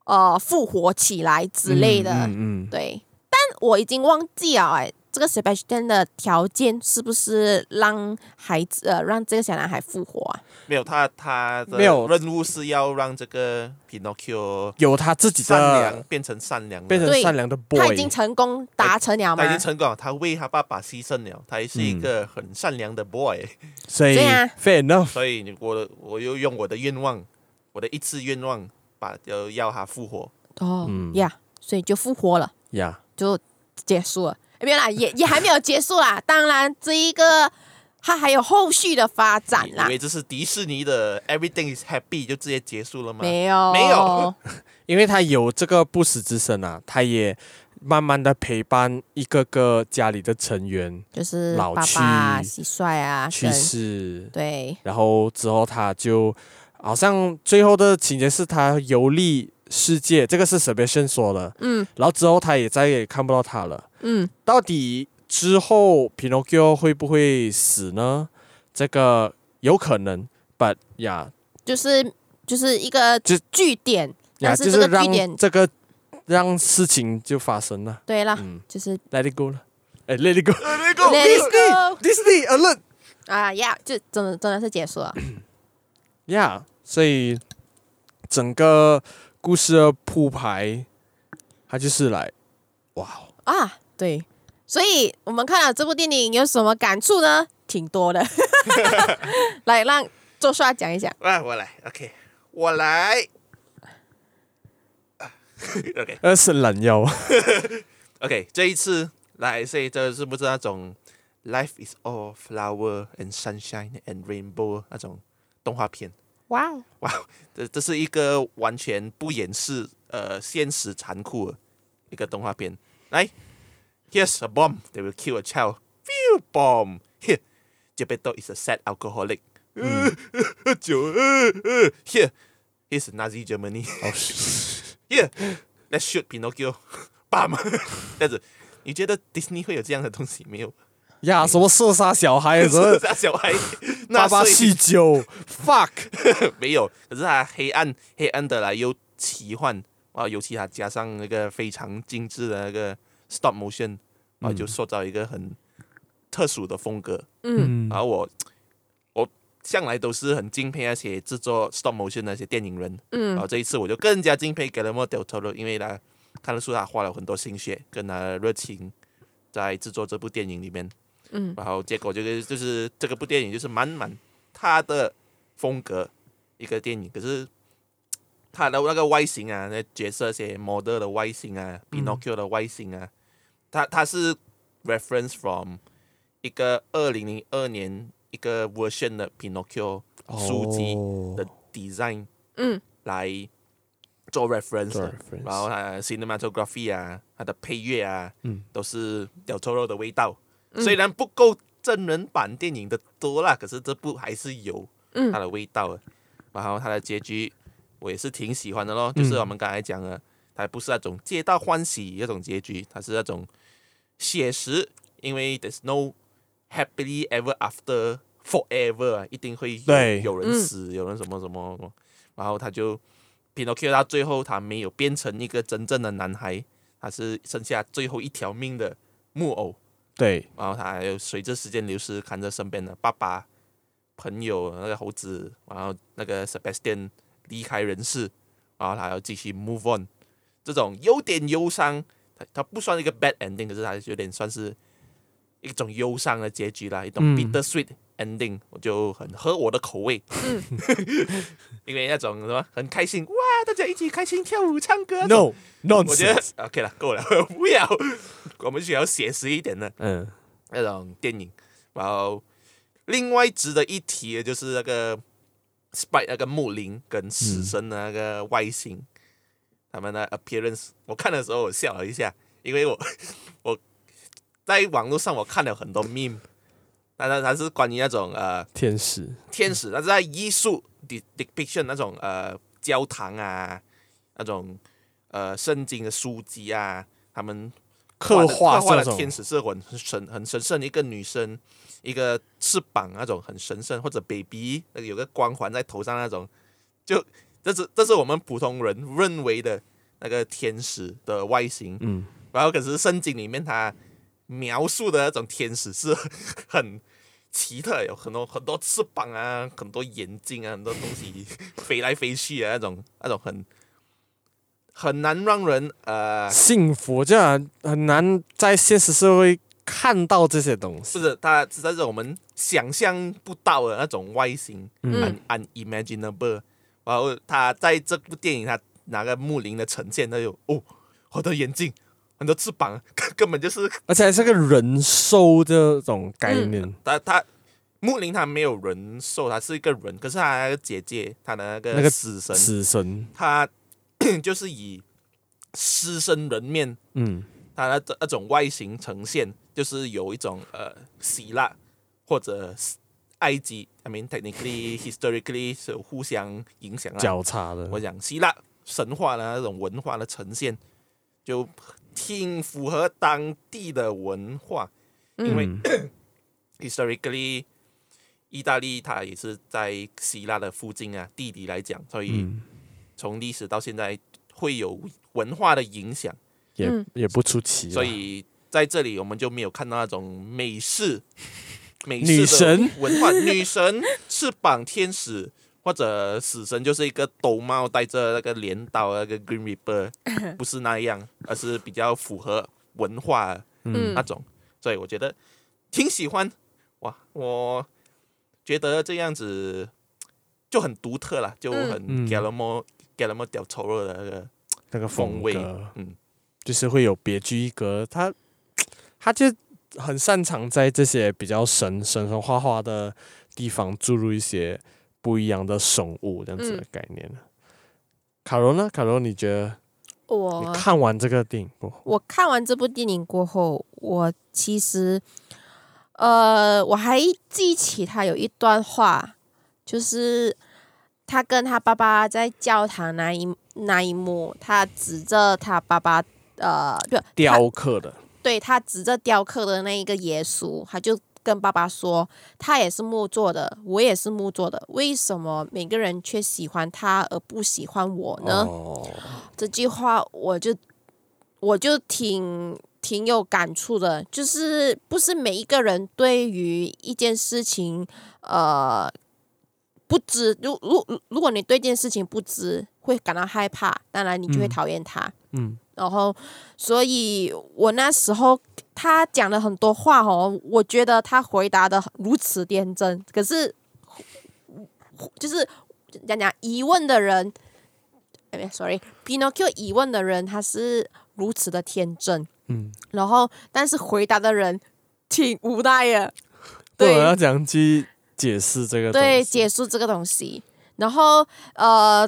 [SPEAKER 4] 呃复活起来之类的，
[SPEAKER 3] 嗯嗯，
[SPEAKER 4] 对。但我已经忘记了，哎，这个 Sebastian 的条件是不是让孩子呃让这个小男孩复活啊？
[SPEAKER 5] 没有他他的
[SPEAKER 3] 没有
[SPEAKER 5] 任务是要让这个 Pinocchio
[SPEAKER 3] 有他自己
[SPEAKER 5] 善良，变成善良的，
[SPEAKER 3] 变成善良的 boy，
[SPEAKER 4] 他已经成功达成了吗
[SPEAKER 5] 他已？经成功了，他为他爸爸牺牲了，他也是一个很善良的 boy，、
[SPEAKER 3] 所以
[SPEAKER 4] 对啊
[SPEAKER 3] fair enough，
[SPEAKER 5] 所以你我我又用我的愿望，我的一次愿望，把要要他复活。
[SPEAKER 4] 哦
[SPEAKER 3] 嗯
[SPEAKER 4] 呀所以就复活了。
[SPEAKER 3] 呀，
[SPEAKER 4] 就结束了，没有啦，也也还没有结束啦。<laughs> 当然，这一个它还有后续的发展啦
[SPEAKER 5] 因。为这是迪士尼的 Everything is Happy 就直接结束了吗？
[SPEAKER 4] 没有，
[SPEAKER 5] 没有，<laughs>
[SPEAKER 3] 因为他有这个不死之身啊，他也慢慢的陪伴一个个家里的成员
[SPEAKER 4] 就是
[SPEAKER 3] 老去
[SPEAKER 4] 蟋蟀啊，
[SPEAKER 3] 去世，
[SPEAKER 4] 对
[SPEAKER 3] 然后之后他就好像最后的情节是他游历世界，这个是 Sebastian 说的，
[SPEAKER 4] 嗯。
[SPEAKER 3] 然后之后他也再也看不到他了。
[SPEAKER 4] 嗯，
[SPEAKER 3] 到底之后 Pinocchio 会不会死呢？这个有可能，but 呀
[SPEAKER 4] 就是就是一个
[SPEAKER 3] 就
[SPEAKER 4] 据点，
[SPEAKER 3] 呀，
[SPEAKER 4] 但是
[SPEAKER 3] 就是
[SPEAKER 4] 这个据点
[SPEAKER 3] 让这个让事情就发生了。
[SPEAKER 4] 对了，
[SPEAKER 3] 嗯。
[SPEAKER 4] 就是
[SPEAKER 3] Let it go 了，哎，Let it
[SPEAKER 5] go，Let it go
[SPEAKER 4] Let it go
[SPEAKER 3] Disney alert
[SPEAKER 4] 啊呀，就真的真的是结束了。<coughs>
[SPEAKER 3] 呀，所以整个故事的铺排，它就是来，哇
[SPEAKER 4] 啊，对，所以我们看了这部电影有什么感触呢？挺多的，<laughs> 来让周刷讲一讲。
[SPEAKER 5] 啊，我来，OK，我来，<laughs> OK，
[SPEAKER 3] 呃，是懒腰，<laughs>
[SPEAKER 5] OK，这一次来，所以这是不是那种 Life is all flower and sunshine and rainbow 那种动画片？
[SPEAKER 4] 哇哦，
[SPEAKER 5] 哇，这这是一个完全不掩饰呃现实残酷的一个动画片。来，Here's a bomb that will kill a child. Phew, bomb. Here. Geppetto is a sad alcoholic. 喝酒。Here, here's Nazi Germany. Here, let's shoot Pinocchio. Bam. 这样子，你觉得 Disney 会有这样的东西没有？
[SPEAKER 3] 呀，什么射杀小孩？射
[SPEAKER 5] 杀小孩？<laughs>
[SPEAKER 3] 爸爸酗酒？Fuck，<laughs>
[SPEAKER 5] 没有。可是它黑暗，黑暗的来又奇幻啊，尤其它加上那个非常精致的那个 stop motion 啊，就塑造一个很。特殊的风格，嗯，然后我我向来都是很敬佩那些制作 stop motion 那些电影人，嗯，然后这一次我就更加敬佩 Guillermo del Toro，因为他看得出他花了很多心血跟他的热情在制作这部电影里面，嗯，然后结果就是就是这个部电影就是满满他的风格一个电影，可是他的那个外形啊，那角色些 model 的外形啊，Pinocchio 的外形啊，他他是 reference from 一个二零零二年一个 version 的 Pinocchio 书籍的 design，嗯，来做 reference，然后他 cinematography 啊，他的配乐啊，嗯，都是有臭肉的味道。嗯、虽然不够真人版电影的多啦，可是这部还是有它的味道。嗯、然后它的结局我也是挺喜欢的咯，就是我们刚才讲的，它不是那种皆大欢喜那种结局，它是那种写实，因为 there's no Happily ever after forever 啊，一定会有有人死，有人什么什么，什么，然后他就 Pinocchio 到最后他没有变成一个真正的男孩，他是剩下最后一条命的木偶。
[SPEAKER 3] 对，
[SPEAKER 5] 然后他还有随着时间流逝，看着身边的爸爸、朋友那个猴子，然后那个 Sebastian 离开人世，然后他要继续 move on，这种有点忧伤，他他不算一个 bad ending，可是他有点算是。一种忧伤的结局啦，一种 bittersweet ending，、嗯、我就很合我的口味。嗯、<laughs> 因为那种什么很开心，哇，大家一起开心跳舞唱歌。觉得 OK 了，够了，不要。我们需要写实一点的，嗯，那种电影。然后另外值得一提的就是那个 Sprite 那个木林跟死神的那个外形，嗯、他们的 appearance，我看的时候我笑了一下，因为我 <laughs> 我。在网络上我看了很多 meme，但是它是关于那种呃
[SPEAKER 3] 天使。
[SPEAKER 5] 天使，但是在艺术 depiction 那种呃教堂啊，那种呃圣经的书籍啊，他们
[SPEAKER 3] 刻画
[SPEAKER 5] 刻画的天使是很神很神圣的一个女生，一个翅膀那种很神圣，或者 baby 那个有个光环在头上那种，就这是这是我们普通人认为的那个天使的外形，嗯，然后可是圣经里面它。描述的那种天使是很奇特，有很多很多翅膀啊，很多眼睛啊，很多东西 <laughs> 飞来飞去啊，那种那种很很难让人呃
[SPEAKER 3] 幸福，这样很难在现实社会看到这些东西。
[SPEAKER 5] 不是，它是那种我们想象不到的那种外形，嗯，unimaginable。然后他在这部电影，他拿个木灵的呈现，他就哦，我的眼睛。很多翅膀，<laughs> 根本就是，
[SPEAKER 3] 而且还是个人兽这种概念。
[SPEAKER 5] 嗯、他他木林他没有人兽，他是一个人。可是他那个姐姐，他的那个
[SPEAKER 3] 那个
[SPEAKER 5] 死神，
[SPEAKER 3] 死神，
[SPEAKER 5] 他 <coughs> 就是以狮身人面，嗯，他的这那种外形呈现，就是有一种呃希腊或者埃及，I mean technically historically 是互相影响
[SPEAKER 3] 交叉的。
[SPEAKER 5] 我讲希腊神话的那种文化的呈现，就。挺符合当地的文化，因为、嗯、<coughs> historically，意大利它也是在希腊的附近啊，地理来讲，所以从历史到现在会有文化的影响，
[SPEAKER 3] 也也不出奇。
[SPEAKER 5] 所以在这里我们就没有看到那种美式 <laughs> 美式的文化，女神、女神翅膀、天使，或者死神就是一个兜帽，戴着那个镰刀，那个 Green Reaper，<laughs> 不是那样，而是比较符合文化那种，
[SPEAKER 4] 嗯、
[SPEAKER 5] 所以我觉得挺喜欢。哇，我觉得这样子就很独特了，就很 Guillermo Guillermo del Toro 的那个
[SPEAKER 3] 那个风味，
[SPEAKER 5] 嗯，
[SPEAKER 3] 就是会有别具一格。他他就很擅长在这些比较神神神话话的地方注入一些。不一样的生物这样子的概念、嗯、卡罗呢？卡罗，你觉得？我看完这个电影过后，
[SPEAKER 4] 我看完这部电影过后，我其实，呃，我还记起他有一段话，就是他跟他爸爸在教堂那一那一幕，他指着他爸爸，呃，对，
[SPEAKER 3] 雕刻的，
[SPEAKER 4] 对他指着雕刻的那一个耶稣，他就。跟爸爸说，他也是木做的，我也是木做的，为什么每个人却喜欢他而不喜欢我呢？哦、这句话我就我就挺挺有感触的，就是不是每一个人对于一件事情，呃，不知，如如如果你对一件事情不知，会感到害怕，当然你就会讨厌他。嗯。嗯然后，所以我那时候他讲了很多话哦，我觉得他回答的如此天真。可是，就是讲讲疑问的人，哎，sorry，Pinocchio 疑问的人他是如此的天真，嗯，然后但是回答的人挺无奈的。<laughs> 对，
[SPEAKER 3] 我要讲去解释这个，
[SPEAKER 4] 对，解释这个东西。然后，呃。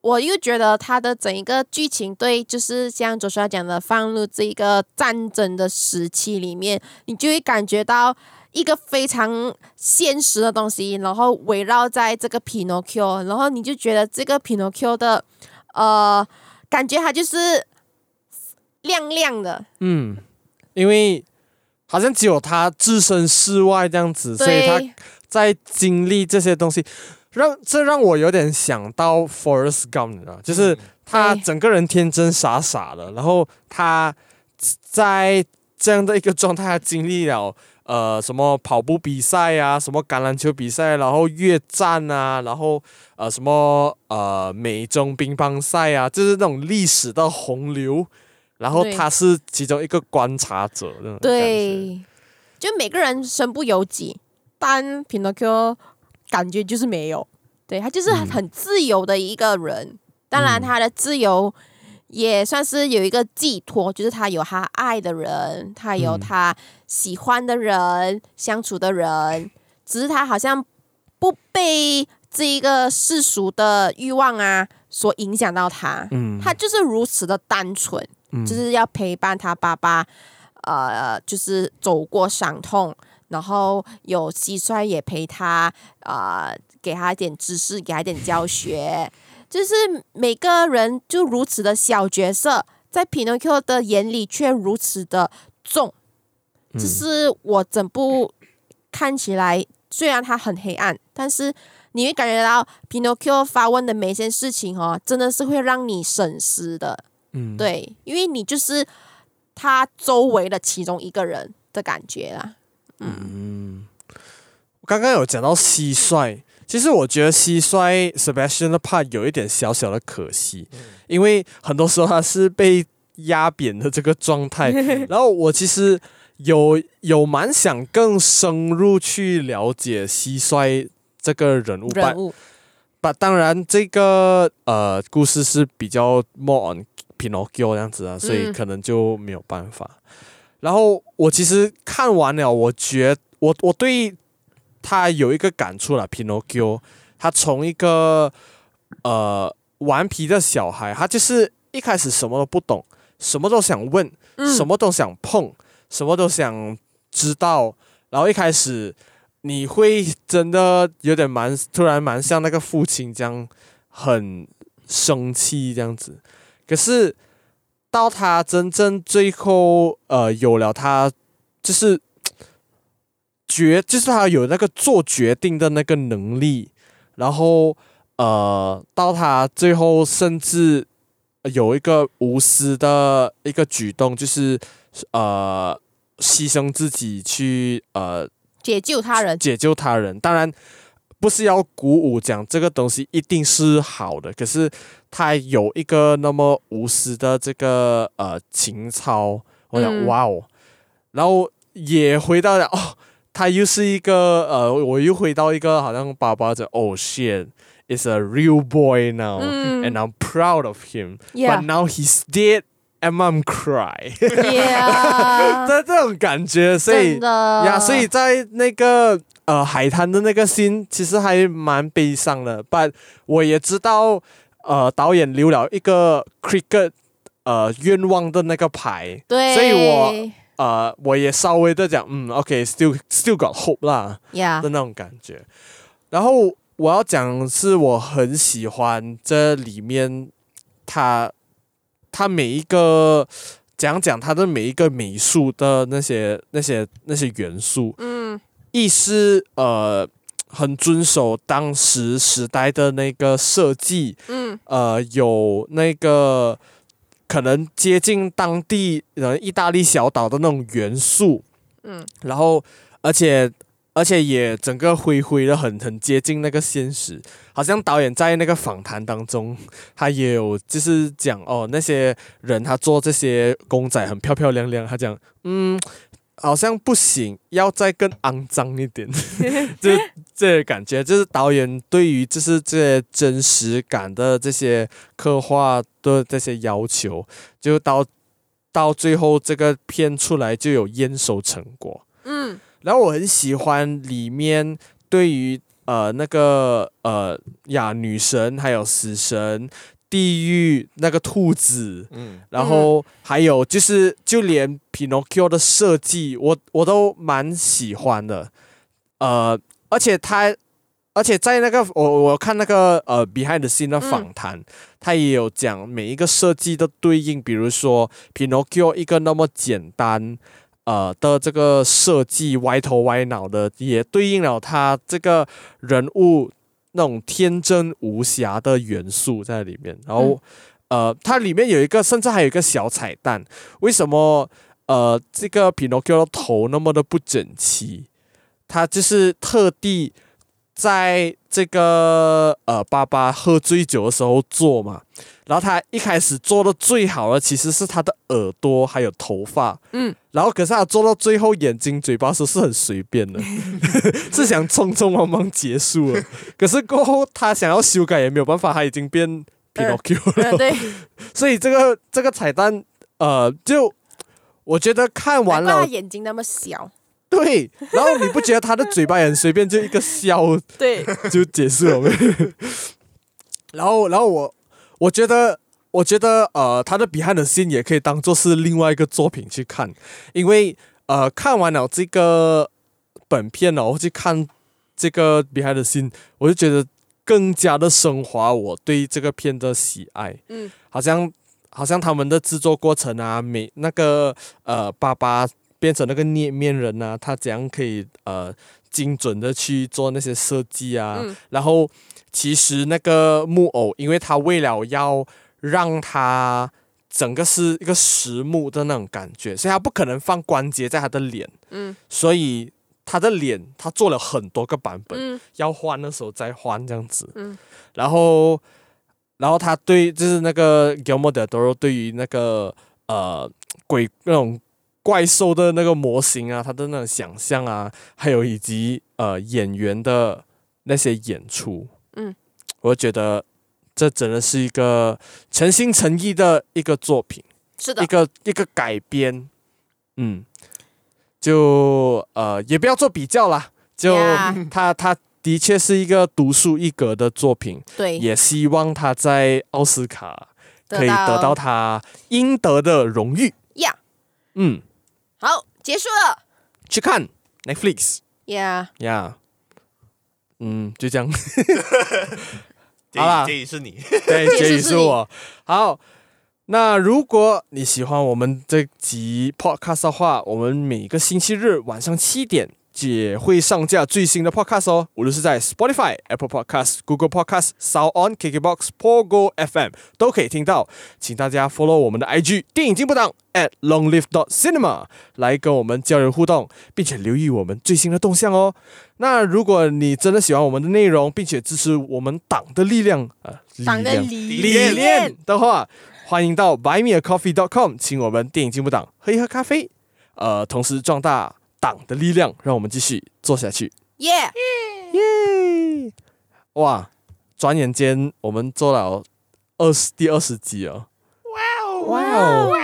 [SPEAKER 4] 我又觉得他的整一个剧情，对，就是像左帅讲的，放入这一个战争的时期里面，你就会感觉到一个非常现实的东西，然后围绕在这个 Pinocchio，然后你就觉得这个 Pinocchio 的，呃，感觉它就是亮亮的，
[SPEAKER 3] 嗯，因为好像只有他置身事外这样子，所以他在经历这些东西。让这让我有点想到 Forrest Gump，啊，就是他整个人天真傻傻的，然后他在这样的一个状态，他经历了呃什么跑步比赛啊，什么橄榄球比赛，然后越战啊，然后呃什么呃美中乒乓赛啊，就是那种历史的洪流，然后他是其中一个观察者，
[SPEAKER 4] 对，就每个人身不由己，但 Pinocchio。感觉就是没有，对，他就是很自由的一个人。嗯、当然，他的自由也算是有一个寄托，就是他有他爱的人，他有他喜欢的人、嗯、相处的人。只是他好像不被这一个世俗的欲望啊所影响到他。嗯，他就是如此的单纯，嗯、就是要陪伴他爸爸，呃，就是走过伤痛。然后有蟋蟀也陪他，啊、呃，给他一点知识，给他一点教学，就是每个人就如此的小角色，在 Pinocchio 的眼里却如此的重。这是我整部看起来，虽然它很黑暗，但是你会感觉到 Pinocchio 发问的每一件事情哦，真的是会让你深思的。嗯，对，因为你就是他周围的其中一个人的感觉啦。
[SPEAKER 3] 嗯，我刚刚有讲到蟋蟀，其实我觉得蟋蟀 Sebastian 的 part 有一点小小的可惜，因为很多时候他是被压扁的这个状态。<laughs> 然后我其实有有蛮想更深入去了解蟋蟀这个人物，
[SPEAKER 4] 人物，
[SPEAKER 3] 把当然这个呃故事是比较 more on Pinocchio 这样子啊，所以可能就没有办法。然后我其实看完了，我觉我我对他有一个感触了。Pinocchio，他从一个呃顽皮的小孩，他就是一开始什么都不懂，什么都想问，什么都想碰，什么都想知道。然后一开始你会真的有点蛮突然蛮像那个父亲这样很生气这样子，可是。到他真正最后，呃，有了他就是决，就是他有那个做决定的那个能力，然后，呃，到他最后甚至有一个无私的一个举动，就是呃，牺牲自己去呃
[SPEAKER 4] 解救他人，
[SPEAKER 3] 解救他人。当然，不是要鼓舞讲这个东西一定是好的，可是他有一个那么无私的这个呃情操，我想、嗯、哇哦，然后也回到了哦，他又是一个呃，我又回到一个好像爸爸的哦 shit is a real boy now、嗯、and I'm proud of him
[SPEAKER 4] yeah.
[SPEAKER 3] but now he's dead and mom cry. 的 <laughs> 这种感觉，所以呀，所以在那个。呃，海滩的那个 scene 其实还蛮悲伤的，but 我也知道，呃，导演留了一个 cricket 呃愿望的那个牌，
[SPEAKER 4] 对，
[SPEAKER 3] 所以我呃我也稍微的讲，嗯，OK，still still got hope 啦
[SPEAKER 4] ，yeah.
[SPEAKER 3] 的那种感觉。然后我要讲是我很喜欢这里面他他每一个讲讲他的每一个美术的那些那些那些元素，
[SPEAKER 4] 嗯。
[SPEAKER 3] 意思呃很遵守当时时代的那个设计，
[SPEAKER 4] 嗯，
[SPEAKER 3] 呃有那个可能接近当地呃意大利小岛的那种元素，
[SPEAKER 4] 嗯，
[SPEAKER 3] 然后而且而且也整个灰灰的很很接近那个现实，好像导演在那个访谈当中，他也有就是讲哦那些人他做这些公仔很漂漂亮亮，他讲嗯。好像不行，要再更肮脏一点，<laughs> 就这感觉，就是导演对于就是这些真实感的这些刻画的这些要求，就到到最后这个片出来就有验收成果。
[SPEAKER 4] 嗯，
[SPEAKER 3] 然后我很喜欢里面对于呃那个呃呀女神还有死神。地狱那个兔子，
[SPEAKER 5] 嗯，
[SPEAKER 3] 然后还有就是，就连 Pinocchio 的设计，我我都蛮喜欢的，呃，而且他，而且在那个我我看那个呃 Behind the Scene 的访谈，他也有讲每一个设计的对应，比如说 Pinocchio 一个那么简单呃的这个设计，歪头歪脑的，也对应了他这个人物。那种天真无瑕的元素在里面，然后，嗯、呃，它里面有一个，甚至还有一个小彩蛋。为什么呃，这个 Pinocchio 的头那么的不整齐？他就是特地在这个呃，爸爸喝醉酒的时候做嘛。然后他一开始做的最好的其实是他的耳朵还有头发，
[SPEAKER 4] 嗯，
[SPEAKER 3] 然后可是他做到最后眼睛、嘴巴时是很随便的，<laughs> 是想匆匆忙忙结束了。可是过后他想要修改也没有办法，他已经变 Pinocchio 了。
[SPEAKER 4] 呃呃、对，<laughs>
[SPEAKER 3] 所以这个这个彩蛋，呃，就我觉得看完了，
[SPEAKER 4] 他眼睛那么小，
[SPEAKER 3] 对，然后你不觉得他的嘴巴也很随便，就一个笑，<laughs>
[SPEAKER 4] 对，
[SPEAKER 3] 就结束了。然后，然后我。我觉得，我觉得，呃，他的 Behind the Scene 也可以当做是另外一个作品去看，因为，呃，看完了这个本片呢，我去看这个 Behind the Scene，我就觉得更加的升华我对这个片的喜爱。
[SPEAKER 4] 嗯，
[SPEAKER 3] 好像，好像他们的制作过程啊，每那个呃，爸爸变成那个捏面人啊，他怎样可以呃精准的去做那些设计啊，
[SPEAKER 4] 嗯、
[SPEAKER 3] 然后。其实那个木偶，因为他为了要让他整个是一个实木的那种感觉，所以他不可能放关节在他的脸，
[SPEAKER 4] 嗯，
[SPEAKER 3] 所以他的脸他做了很多个版本，
[SPEAKER 4] 嗯，
[SPEAKER 3] 要换的时候再换这样子，
[SPEAKER 4] 嗯，
[SPEAKER 3] 然后，然后他对就是那个 Toro 对于那个呃鬼那种怪兽的那个模型啊，他的那种想象啊，还有以及呃演员的那些演出。
[SPEAKER 4] 嗯，
[SPEAKER 3] 我觉得这真的是一个诚心诚意的一个作品，
[SPEAKER 4] 是的，
[SPEAKER 3] 一个一个改编，嗯，就呃也不要做比较啦，就他他 <laughs> 的确是一个独树一格的作品，
[SPEAKER 4] 对，
[SPEAKER 3] 也希望他在奥斯卡可以得到他应得的荣誉，
[SPEAKER 4] 呀，
[SPEAKER 3] 嗯，
[SPEAKER 4] 好，结束了，
[SPEAKER 3] 去看 Netflix，
[SPEAKER 4] 呀，
[SPEAKER 3] 呀。嗯，就这样。<laughs>
[SPEAKER 5] 好了，结语是你，
[SPEAKER 3] 对，<laughs> 结语是我。好，那如果你喜欢我们这集 podcast 的话，我们每个星期日晚上七点也会上架最新的 podcast 哦，无论是在 Spotify、Apple Podcast、Google Podcast、Sound On、KKBox、Pogo FM 都可以听到。请大家 follow 我们的 IG 电影进步党 at longlive dot cinema 来跟我们交流互动，并且留意我们最新的动向哦。那如果你真的喜欢我们的内容，并且支持我们党的力量，呃，
[SPEAKER 4] 党的
[SPEAKER 3] 理理念的话，欢迎到 buymeacoffee.com，请我们电影进步党喝一喝咖啡，呃，同时壮大党的力量，让我们继续做下去。
[SPEAKER 4] 耶
[SPEAKER 3] 耶！哇，转眼间我们做了二十第二十集哦。哇哦哇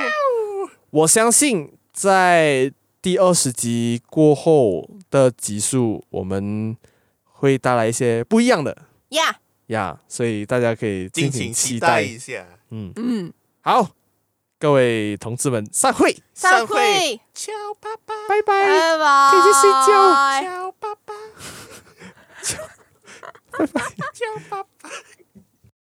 [SPEAKER 3] 哦！我相信在第二十集过后的集数，我们会带来一些不一样的。
[SPEAKER 4] 呀
[SPEAKER 3] 呀，所以大家可以敬请期待
[SPEAKER 5] 一下。
[SPEAKER 3] 嗯嗯，好，各位同志们，散会！
[SPEAKER 4] 散会！
[SPEAKER 5] 叫爸爸，
[SPEAKER 3] 拜拜！
[SPEAKER 4] 拜拜！
[SPEAKER 3] 可以去睡觉。叫爸爸，<laughs> 拜拜！叫爸爸。